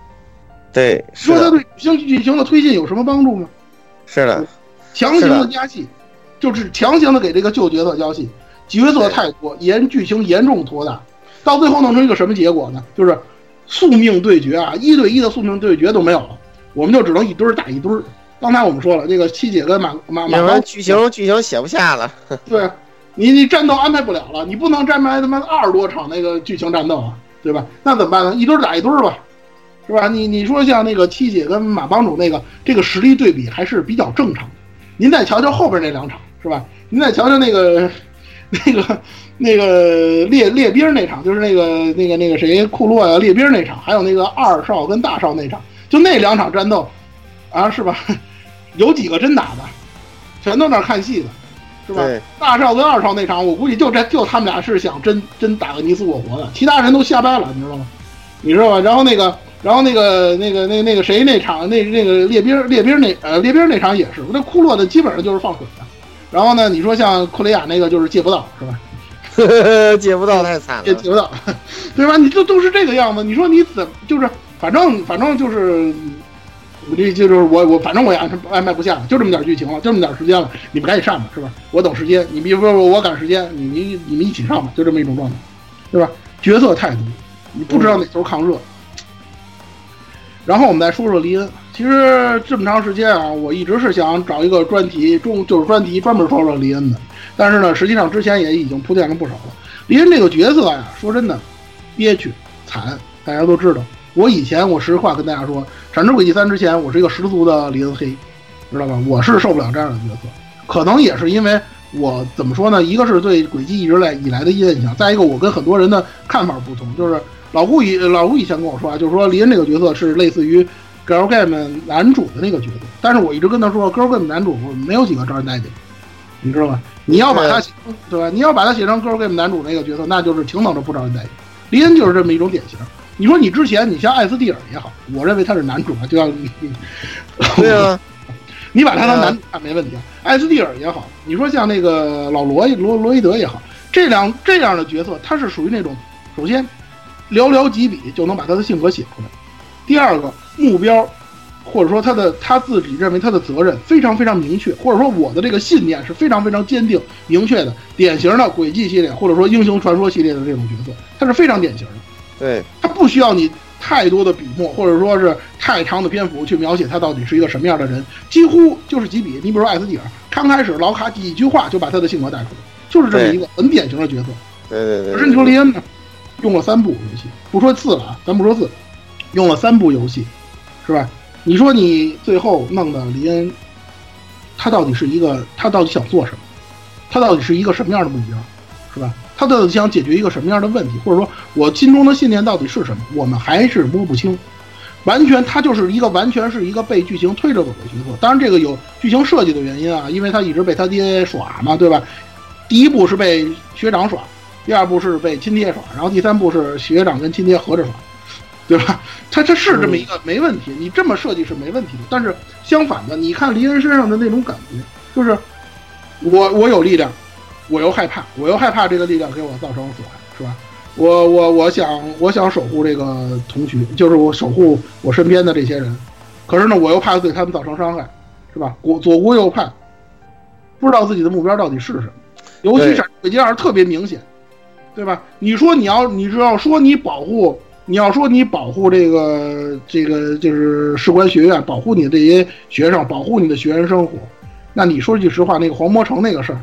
C: 对，
F: 说他，对剧情剧情的推进有什么帮助吗？
C: 是的，
F: 强行
C: 的
F: 的加戏，就是强行的给这个旧角色加戏，角色太多，严剧情严重拖沓，到最后弄成一个什么结果呢？就是宿命对决啊，一对一的宿命对决都没有了，我们就只能一堆儿打一堆儿。刚才我们说了，这个七姐跟马马马高
C: 要不然剧情剧情写不下了。
F: 对，你你战斗安排不了了，你不能安排他妈二十多场那个剧情战斗啊，对吧？那怎么办呢？一堆儿打一堆儿吧，是吧？你你说像那个七姐跟马帮主那个这个实力对比还是比较正常的。您再瞧瞧后边那两场，是吧？您再瞧瞧那个那个那个列列兵那场，就是那个那个那个谁库洛呀、列兵那场，还有那个二少跟大少那场，就那两场战斗啊，是吧？有几个真打的，全都那看戏的。是吧？大少跟二少那场，我估计就这就他们俩是想真真打个你死我活的，其他人都瞎掰了，你知道吗？你知道吧？然后那个，然后那个那个那那个谁那场那那个列兵列兵那呃列兵那场也是，那库洛的基本上就是放水的。然后呢，你说像库雷亚那个就是借不到，是吧？
C: 借不到太惨了。
F: 借借不到，对吧？你这都是这个样子，你说你怎就是反正反正就是我这就是我我反正我也安安排不下了，就这么点剧情了，就这么点时间了，你们赶紧上吧，是吧？我等时间，你比如说我赶时间，你你你们一起上吧，就这么一种状态，对吧？角色太多，你不知道哪头抗热。然后我们再说说黎恩，其实这么长时间啊，我一直是想找一个专题，中就是专题专门说说黎恩的，但是呢，实际上之前也已经铺垫了不少了。黎恩这个角色呀，说真的，憋屈惨，大家都知道。我以前我实话跟大家说，《闪之轨迹三》之前，我是一个十足的黎恩黑，知道吧？我是受不了这样的角色，可能也是因为我怎么说呢？一个是对轨迹一直来以来的印象，再一个我跟很多人的看法不同，就是老顾以老顾以前跟我说啊，就是说林恩这个角色是类似于 Girl Game 男主的那个角色，但是我一直跟他说，Girl Game 男主没有几个招人待见，你知道吧？你要把他写成对吧？你要把他写成 Girl Game 男主那个角色，那就是挺等着不招人待见。林恩就是这么一种典型。你说你之前你像艾斯蒂尔也好，我认为他是男主啊，就像你，
C: 对啊，
F: 你把他当男主看没问题啊。艾斯蒂尔也好，你说像那个老罗罗罗伊德也好，这两这样的角色，他是属于那种，首先寥寥几笔就能把他的性格写出来，第二个目标，或者说他的他自己认为他的责任非常非常明确，或者说我的这个信念是非常非常坚定明确的，典型的轨迹系列或者说英雄传说系列的这种角色，他是非常典型的。
C: 对，
F: 他不需要你太多的笔墨，或者说是太长的篇幅去描写他到底是一个什么样的人，几乎就是几笔。你比如说艾斯蒂尔，刚开始老卡几句话就把他的性格带出来，就是这么一个很典型的角色。
C: 对对对。
F: 可是你说林恩呢，用了三部游戏，不说字了啊，咱不说字，用了三部游戏，是吧？你说你最后弄的林恩，他到底是一个，他到底想做什么？他到底是一个什么样的目标，是吧？他到底想解决一个什么样的问题，或者说我心中的信念到底是什么？我们还是摸不清。完全，他就是一个完全是一个被剧情推着走的角色。当然，这个有剧情设计的原因啊，因为他一直被他爹耍嘛，对吧？第一部是被学长耍，第二步是被亲爹耍，然后第三步是学长跟亲爹合着耍，对吧？他他是这么一个没问题，你这么设计是没问题的。但是相反的，你看黎恩身上的那种感觉，就是我我有力量。我又害怕，我又害怕这个力量给我造成损害，是吧？我我我想我想守护这个同学，就是我守护我身边的这些人，可是呢，我又怕对他们造成伤害，是吧？左左顾右盼，不知道自己的目标到底是什么。尤其是北京二特别明显，对吧？你说你要你只要说你保护，你要说你保护这个这个就是士官学院，保护你这些学生，保护你的学员生活，那你说句实话，那个黄魔城那个事儿。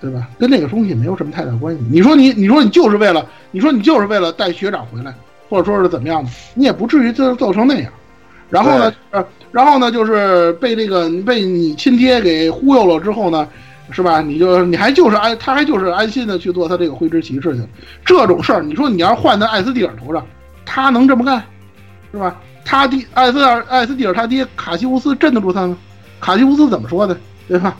F: 对吧？跟那个东西没有什么太大关系。你说你，你说你就是为了，你说你就是为了带学长回来，或者说是怎么样的，你也不至于造造成那样。然后呢，呃，然后呢，就是被这个被你亲爹给忽悠了之后呢，是吧？你就你还就是安，他还就是安心的去做他这个灰之骑士去了。这种事儿，你说你要换在艾斯蒂尔头上，他能这么干，是吧？他爹艾斯尔艾斯蒂尔他爹卡西乌斯镇得住他吗？卡西乌斯怎么说的，对吧？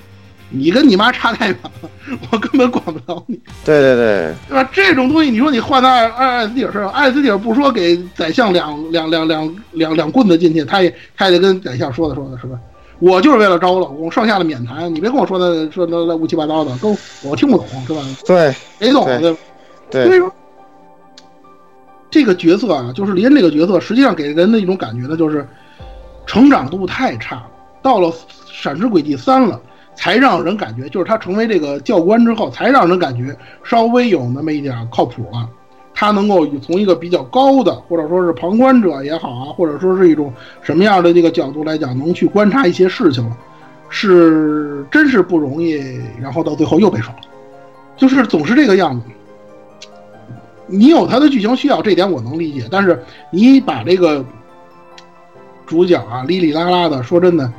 F: 你跟你妈差太远了，我根本管不了你。
C: 对对对，
F: 对吧？这种东西，你说你换到艾艾艾斯蒂尔身上，艾斯蒂尔不说给宰相两两两两两两棍子进去，他也他也得跟宰相说的说的是吧？我就是为了找我老公，剩下的免谈，你别跟我说那说那那乌七八糟的，都我听不懂是吧？
C: 对，
F: 谁懂
C: 对？对。
F: 所以说，这个角色啊，就是林这个角色，实际上给人的一种感觉呢，就是成长度太差了。到了《闪之轨迹三》了。才让人感觉，就是他成为这个教官之后，才让人感觉稍微有那么一点靠谱了。他能够从一个比较高的，或者说是旁观者也好啊，或者说是一种什么样的这个角度来讲，能去观察一些事情了，是真是不容易。然后到最后又被耍了，就是总是这个样子。你有他的剧情需要，这点我能理解。但是你把这个主角啊，哩哩啦啦的，说真的。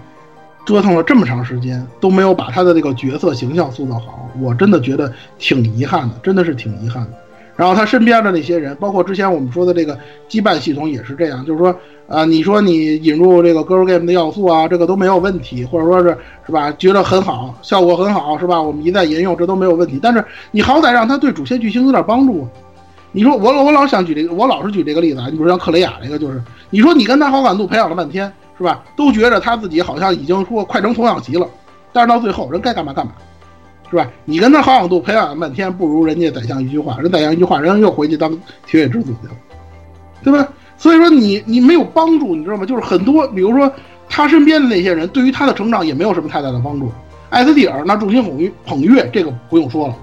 F: 折腾了这么长时间都没有把他的这个角色形象塑造好，我真的觉得挺遗憾的，真的是挺遗憾的。然后他身边的那些人，包括之前我们说的这个羁绊系统也是这样，就是说，啊，你说你引入这个 girl game 的要素啊，这个都没有问题，或者说是是吧，觉得很好，效果很好，是吧？我们一再沿用，这都没有问题。但是你好歹让他对主线剧情有点帮助。你说我我老想举这个，我老是举这个例子啊，你比如像克雷亚这个，就是你说你跟他好感度培养了半天。是吧？都觉着他自己好像已经说快成童养媳了，但是到最后人该干嘛干嘛，是吧？你跟他好感度培养半天，不如人家宰相一句话，人宰相一句话，人又回去当铁血之子去了，对吧？所以说你你没有帮助，你知道吗？就是很多，比如说他身边的那些人对于他的成长也没有什么太大的帮助。艾斯蒂尔那众星捧月，捧月这个不用说了。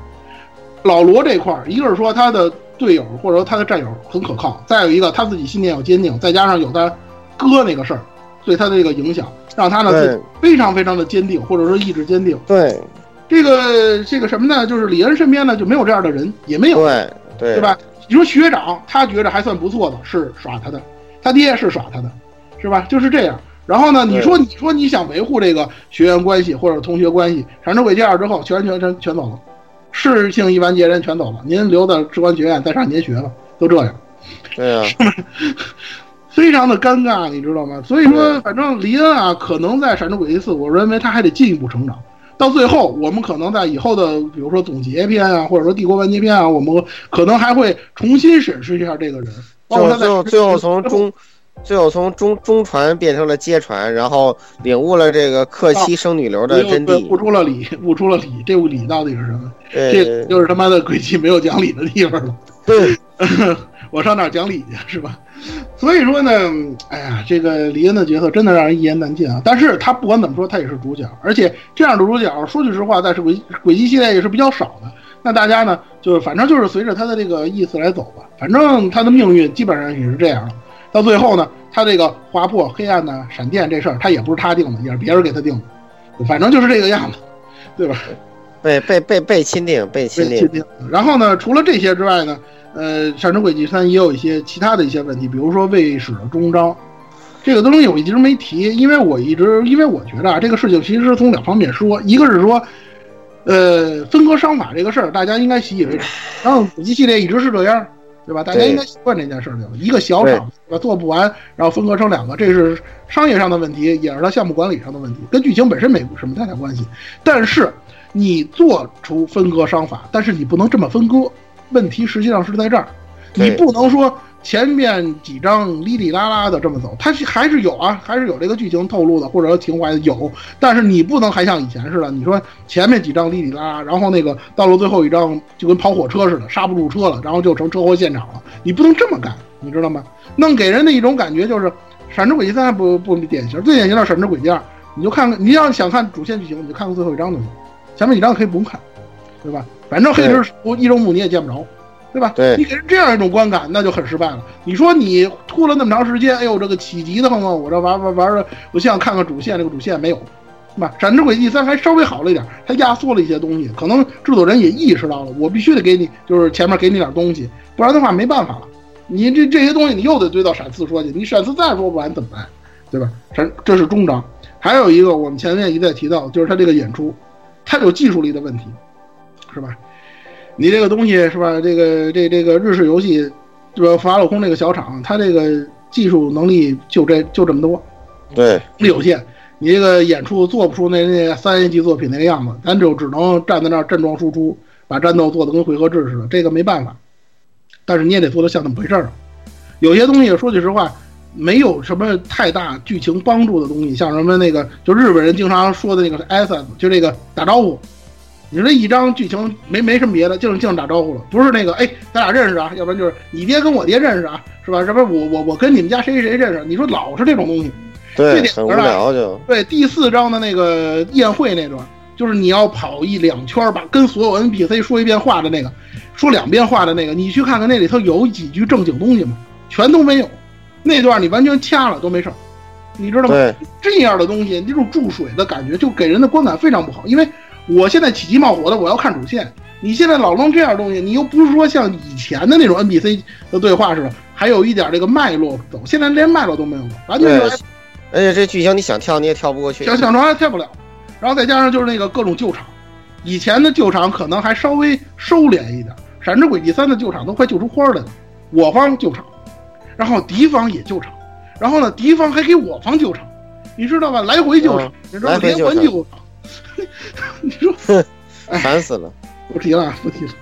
F: 老罗这块儿，一个是说他的队友或者说他的战友很可靠，再有一个他自己信念要坚定，再加上有他哥那个事儿对他的这个影响，让他呢非常非常的坚定，或者说意志坚定。
C: 对
F: 这个这个什么呢？就是李恩身边呢就没有这样的人，也没有，
C: 对对
F: 对吧？你说学长，他觉着还算不错的，是耍他的，他爹是耍他的，是吧？就是这样。然后呢，你说你说你想维护这个学员关系或者同学关系，闪之轨迹二之后，全全全全走了，事情一完结，人全走了，您留在士官学院再上您学了，都这样。
C: 对啊，
F: 非常的尴尬，你知道吗？所以说，反正李恩啊，可能在《闪之轨迹四》，我认为他还得进一步成长。到最后，我们可能在以后的，比如说总结篇啊，或者说帝国完结篇啊，我们可能还会重新审视一下这个人，包括他
C: 最后最后从中。最后从中中传变成了接传，然后领悟了这个克妻生女流的真谛，
F: 悟出了理，悟出了理，这悟理到底是什么？这就是他妈的轨迹没有讲理的地方了。
C: 对，
F: 我上哪讲理去是吧？所以说呢，哎呀，这个李恩的角色真的让人一言难尽啊。但是他不管怎么说，他也是主角，而且这样的主角，说句实话，在是轨轨迹系列也是比较少的。那大家呢，就是反正就是随着他的这个意思来走吧。反正他的命运基本上也是这样了。到最后呢，他这个划破黑暗的闪电这事儿，他也不是他定的，也是别人给他定的，反正就是这个样子，对吧？
C: 被被被被钦定，被钦。
F: 定。然后呢，除了这些之外呢，呃，《闪之轨迹三》也有一些其他的一些问题，比如说卫史的终章，这个东西我一直没提，因为我一直因为我觉得啊，这个事情其实是从两方面说，一个是说，呃，分割商法这个事儿，大家应该习以为常，然后古籍系列一直是这样。对吧？大家应该习惯这件事儿了。一个小厂对吧，做不完，然后分割成两个，这是商业上的问题，也是它项目管理上的问题，跟剧情本身没什么太大关系。但是你做出分割商法，但是你不能这么分割。问题实际上是在这儿，你不能说前面几章哩哩啦啦的这么走，它还是有啊，还是有这个剧情透露的，或者说情怀的有。但是你不能还像以前似的，你说前面几章哩哩啦啦，然后那个到了最后一章就跟跑火车似的，刹不住车了，然后就成车祸现场了。你不能这么干，你知道吗？弄给人的一种感觉就是《闪之轨迹三》不不典型，最典型的《闪之轨迹二》，你就看看，你要想看主线剧情，你就看看最后一章就行，前面几章可以不用看，对吧？反正黑石一周目你也见不着。对吧？
C: 对，
F: 你给人这样一种观感，那就很失败了。你说你拖了那么长时间，哎呦，这个起急的慌啊！我这玩玩玩的，我想看看主线，这个主线没有，是吧？《闪之轨迹三》还稍微好了一点，它压缩了一些东西，可能制作人也意识到了，我必须得给你，就是前面给你点东西，不然的话没办法了。你这这些东西你又得堆到闪四说去，你闪四再说不完怎么办？对吧？闪这是终章，还有一个我们前面一再提到，就是他这个演出，它有技术力的问题，是吧？你这个东西是吧？这个这这个日式游戏，是吧？法老空这个小厂，它这个技术能力就这就这么多，
C: 对，
F: 有限。你这个演出做不出那那三 A 级作品那个样子，咱就只能站在那儿阵装输出，把战斗做的跟回合制似的，这个没办法。但是你也得做的像那么回事儿。有些东西说句实话，没有什么太大剧情帮助的东西，像什么那个就日本人经常说的那个 S，就这个打招呼。你说这一张剧情没没什么别的，就是净打招呼了，不是那个哎，咱俩认识啊，要不然就是你爹跟我爹认识啊，是吧？要不然我我我跟你们家谁谁谁认识？你说老是这种东西，
C: 对，很无聊就
F: 对。第四章的那个宴会那段，就是你要跑一两圈，把跟所有 NPC 说一遍话的那个，说两遍话的那个，你去看看那里头有几句正经东西吗？全都没有，那段你完全掐了都没事儿，你知道吗？这样的东西，这种注水的感觉就给人的观感非常不好，因为。我现在起鸡冒火的，我要看主线。你现在老弄这样东西，你又不是说像以前的那种 NPC 的对话似的，还有一点这个脉络走。现在连脉络都没有了，完全是。
C: 而且这剧情你想跳你也跳不过去，
F: 想想跳还跳不了。然后再加上就是那个各种救场，以前的救场可能还稍微收敛一点，《闪之轨迹三》的救场都快救出花来了。我方救场，然后敌方也救场，然后呢敌方还给我方救场，你知道吧？来回救场，你知道连环救场。你说，
C: 烦死了！
F: 不提了，不提了。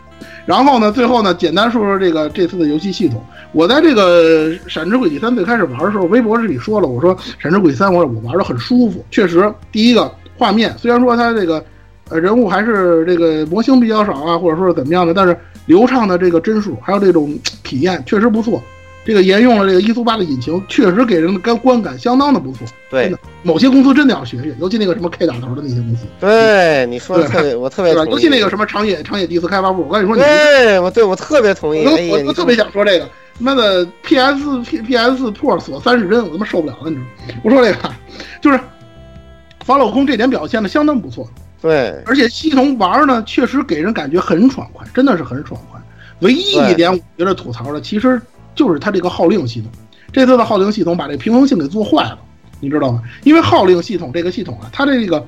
F: 然后呢，最后呢，简单说说这个这次的游戏系统。我在这个《闪之轨迹三》最开始玩的时候，微博这里说了，我说《闪之轨迹三》我我玩的很舒服。确实，第一个画面虽然说它这个呃人物还是这个模型比较少啊，或者说是怎么样的，但是流畅的这个帧数还有这种体验确实不错。这个沿用了这个一苏八的引擎，确实给人的观观感相当的不错。
C: 对，
F: 某些公司真的要学学，尤其那个什么 K 打头的那些公司。
C: 对，你说的特别，我特别。
F: 尤其那个什么长野长野第一次开发部，我跟你说，你
C: 对我对我特别同意。
F: 我我我特别想说这个，他妈的 PS P PS 四 Pro 锁三十帧，我他妈受不了了，你知道吗？我说这个就是法老空这点表现的相当不错，
C: 对
F: 而且系统玩儿呢，确实给人感觉很爽快，真的是很爽快。唯一一点我觉得吐槽的，其实就是它这个号令系统。这次的号令系统把这平衡性给做坏了，你知道吗？因为号令系统这个系统啊，它的这个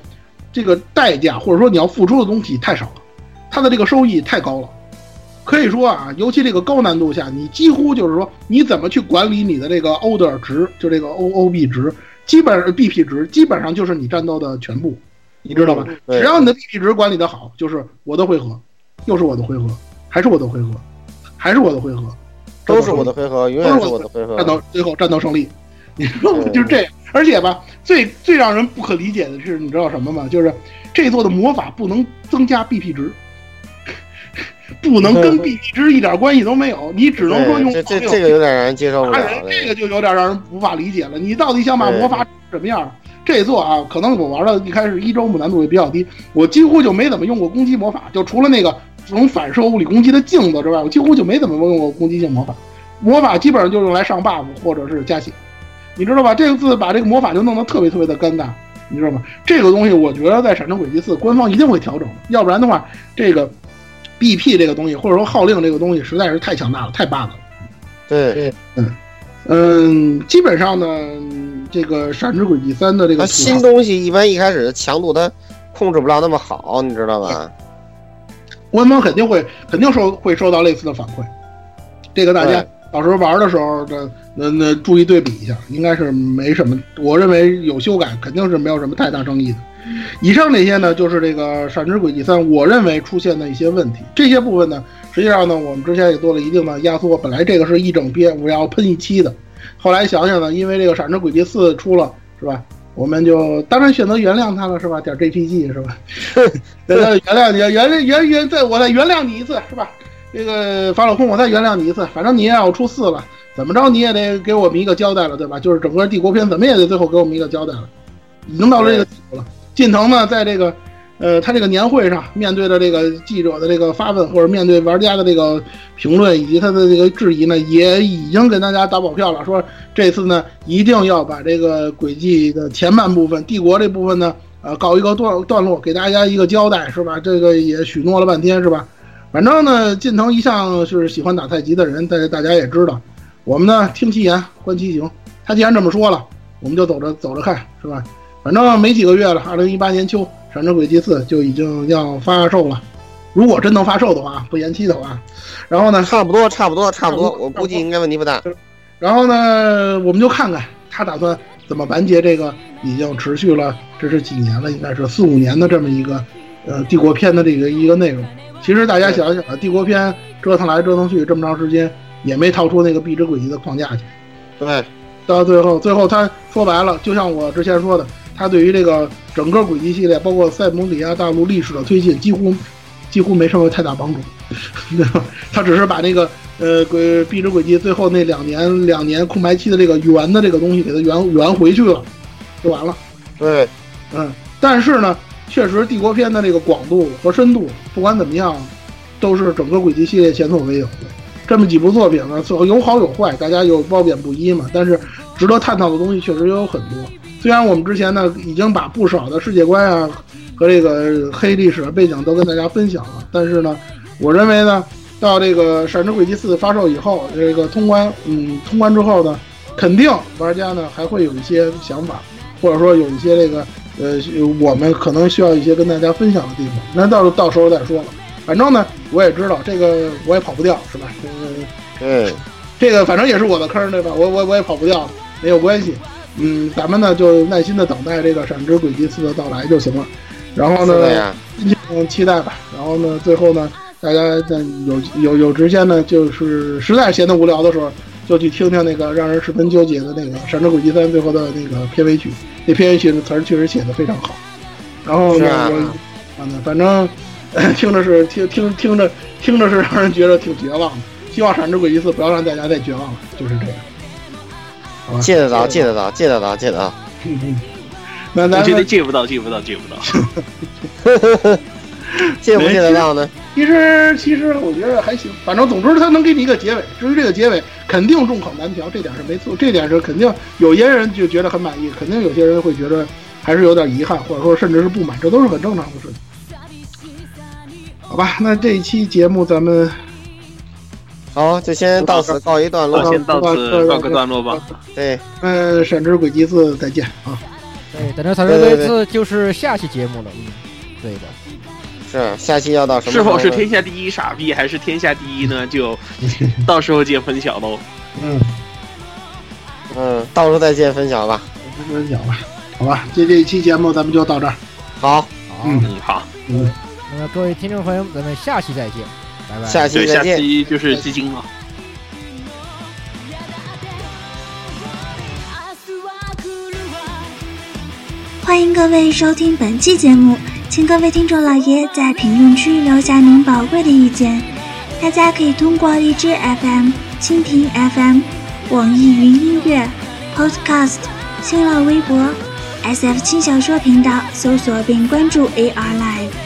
F: 这个代价或者说你要付出的东西太少了，它的这个收益太高了。可以说啊，尤其这个高难度下，你几乎就是说你怎么去管理你的这个 order 值，就这个 O O B 值，基本上 B P 值基本上就是你战斗的全部，你知道吧？只要你的 B P 值管理的好，就是我的回合，又是我的回合，还是我的回合，还是我的回合，
C: 都是我的回合，永远是我的回合
F: 战。斗最后战斗胜利，你知道吗？
C: 对
F: 就是这样。而且吧，最最让人不可理解的是，你知道什么吗？就是这座的魔法不能增加 BP 值，不能跟 BP 值一点关系都没有，你只能说用
C: 这这这个有点让人接受不了，。
F: 这个就有点让人无法理解了。你到底想把魔法什么样？这座啊，可能我玩的一开始一周目难度也比较低，我几乎就没怎么用过攻击魔法，就除了那个能反射物理攻击的镜子之外，我几乎就没怎么用过攻击性魔法。魔法基本上就用来上 buff 或者是加血，你知道吧？这个字把这个魔法就弄得特别特别的尴尬，你知道吗？这个东西我觉得在《闪城轨迹四》官方一定会调整的，要不然的话，这个 BP 这个东西或者说号令这个东西实在是太强大了，太 bug 了。
C: 对，
F: 嗯嗯，基本上呢，这个《闪之轨迹三》的这个
C: 新东西一般一开始的强度它控制不了那么好，你知道吧？
F: 官方肯定会肯定收会收到类似的反馈，这个大家到时候玩的时候的那那注意对比一下，应该是没什么，我认为有修改肯定是没有什么太大争议的。以上这些呢，就是这个《闪之轨迹三》我认为出现的一些问题，这些部分呢，实际上呢，我们之前也做了一定的压缩，本来这个是一整篇我要喷一期的，后来想想呢，因为这个《闪之轨迹四》出了，是吧？我们就当然选择原谅他了，是吧？点 JPG 是吧？原谅你，原原原，再我再原谅你一次，是吧？这个法老空，我再原谅你一次，反正你也要出四了，怎么着你也得给我们一个交代了，对吧？就是整个帝国篇怎么也得最后给我们一个交代了，已经到了这个地步了。近藤呢，在这个呃他这个年会上，面对着这个记者的这个发问，或者面对玩家的这个评论以及他的这个质疑呢，也已经跟大家打保票了，说这次呢一定要把这个轨迹的前半部分，帝国这部分呢，呃，告一个段段落，给大家一个交代，是吧？这个也许诺了半天，是吧？反正呢，近藤一向是喜欢打太极的人，大家大家也知道，我们呢听其言，观其行。他既然这么说了，我们就走着走着看，是吧？反正没几个月了，二零一八年秋，《闪之轨迹四》就已经要发售了。如果真能发售的话，不延期的话，然后呢，
C: 差不多，差不多，差不多我估计应该问题不大。
F: 然后呢，我们就看看他打算怎么完结这个已经持续了这是几年了，应该是四五年的这么一个呃帝国篇的这个一个内容。其实大家想想啊，帝国篇折腾来折腾去这么长时间，也没逃出那个壁纸轨迹的框架去。
C: 对，
F: 到最后，最后他说白了，就像我之前说的，他对于这个整个轨迹系列，包括塞姆里亚大陆历史的推进，几乎几乎没什么太大帮助。他只是把那个呃轨壁纸轨迹最后那两年两年空白期的这个圆的这个东西给它圆圆回去了，就完了。
C: 对，
F: 嗯，但是呢，确实帝国篇的这个广度和深度，不管怎么样，都是整个轨迹系列前所未有的。这么几部作品呢，有好有坏，大家有褒贬不一嘛。但是值得探讨的东西确实也有很多。虽然我们之前呢已经把不少的世界观啊和这个黑历史的背景都跟大家分享了，但是呢，我认为呢，到这个《闪之轨迹四》发售以后，这个通关，嗯，通关之后呢，肯定玩家呢还会有一些想法，或者说有一些这个呃，我们可能需要一些跟大家分享的地方。那到到时候再说了。反正呢，我也知道这个我也跑不掉，是吧？嗯，
C: 对，
F: 这个反正也是我的坑，对吧？我我我也跑不掉，没有关系。嗯，咱们呢就耐心的等待这个《闪之轨迹四》的到来就行了。然后呢
C: 是的呀，
F: 敬请期待吧。然后呢，最后呢，大家在有有有时间呢，就是实在闲得无聊的时候，就去听听那个让人十分纠结的那个《闪之轨迹三》最后的那个片尾曲。那片尾曲的词儿确实写的非常好。然后呢，反正听着是听听听着听着是让人觉得挺绝望的。希望闪之轨迹四不要让大家再绝望了，就是这样。
C: 借得到，借得到，借得到，借得到。
F: 那
E: 我觉得
F: 咱们
E: 借不到，借不到，借不到。
C: 借不借得到呢？
F: 其实其实我觉得还行，反正总之他能给你一个结尾。至于这个结尾，肯定众口难调，这点是没错，这点是肯定有些人就觉得很满意，肯定有些人会觉得还是有点遗憾，或者说甚至是不满，这都是很正常的事情。好吧，那这一期节目咱们
C: 好，就先到此告一段落
E: 好，。先到此告个段落吧。
C: 对，
F: 嗯，闪之轨迹四再见啊！
D: 对，等着才是这次就是下期节目了。嗯，对的。
C: 是下期要到什么
E: 是？否是天下第一傻逼，还是天下第一呢？就 到时候见分晓喽。
F: 嗯，
C: 嗯，到时候再见分享吧。
F: 分享吧，好吧，这这一期节目咱们就到这儿。
C: 好，
F: 嗯
E: 嗯，好，
F: 嗯，
D: 那么各位听众朋友们，咱们下期再见，拜拜。
C: 下期，
E: 下
C: 再见。
E: 期就是基金了。
G: 欢迎各位收听本期节目，请各位听众老爷在评论区留下您宝贵的意见。大家可以通过荔枝 FM、蜻蜓 FM、网易云音乐、Podcast、新浪微博、SF 轻小说频道搜索并关注 AR Live。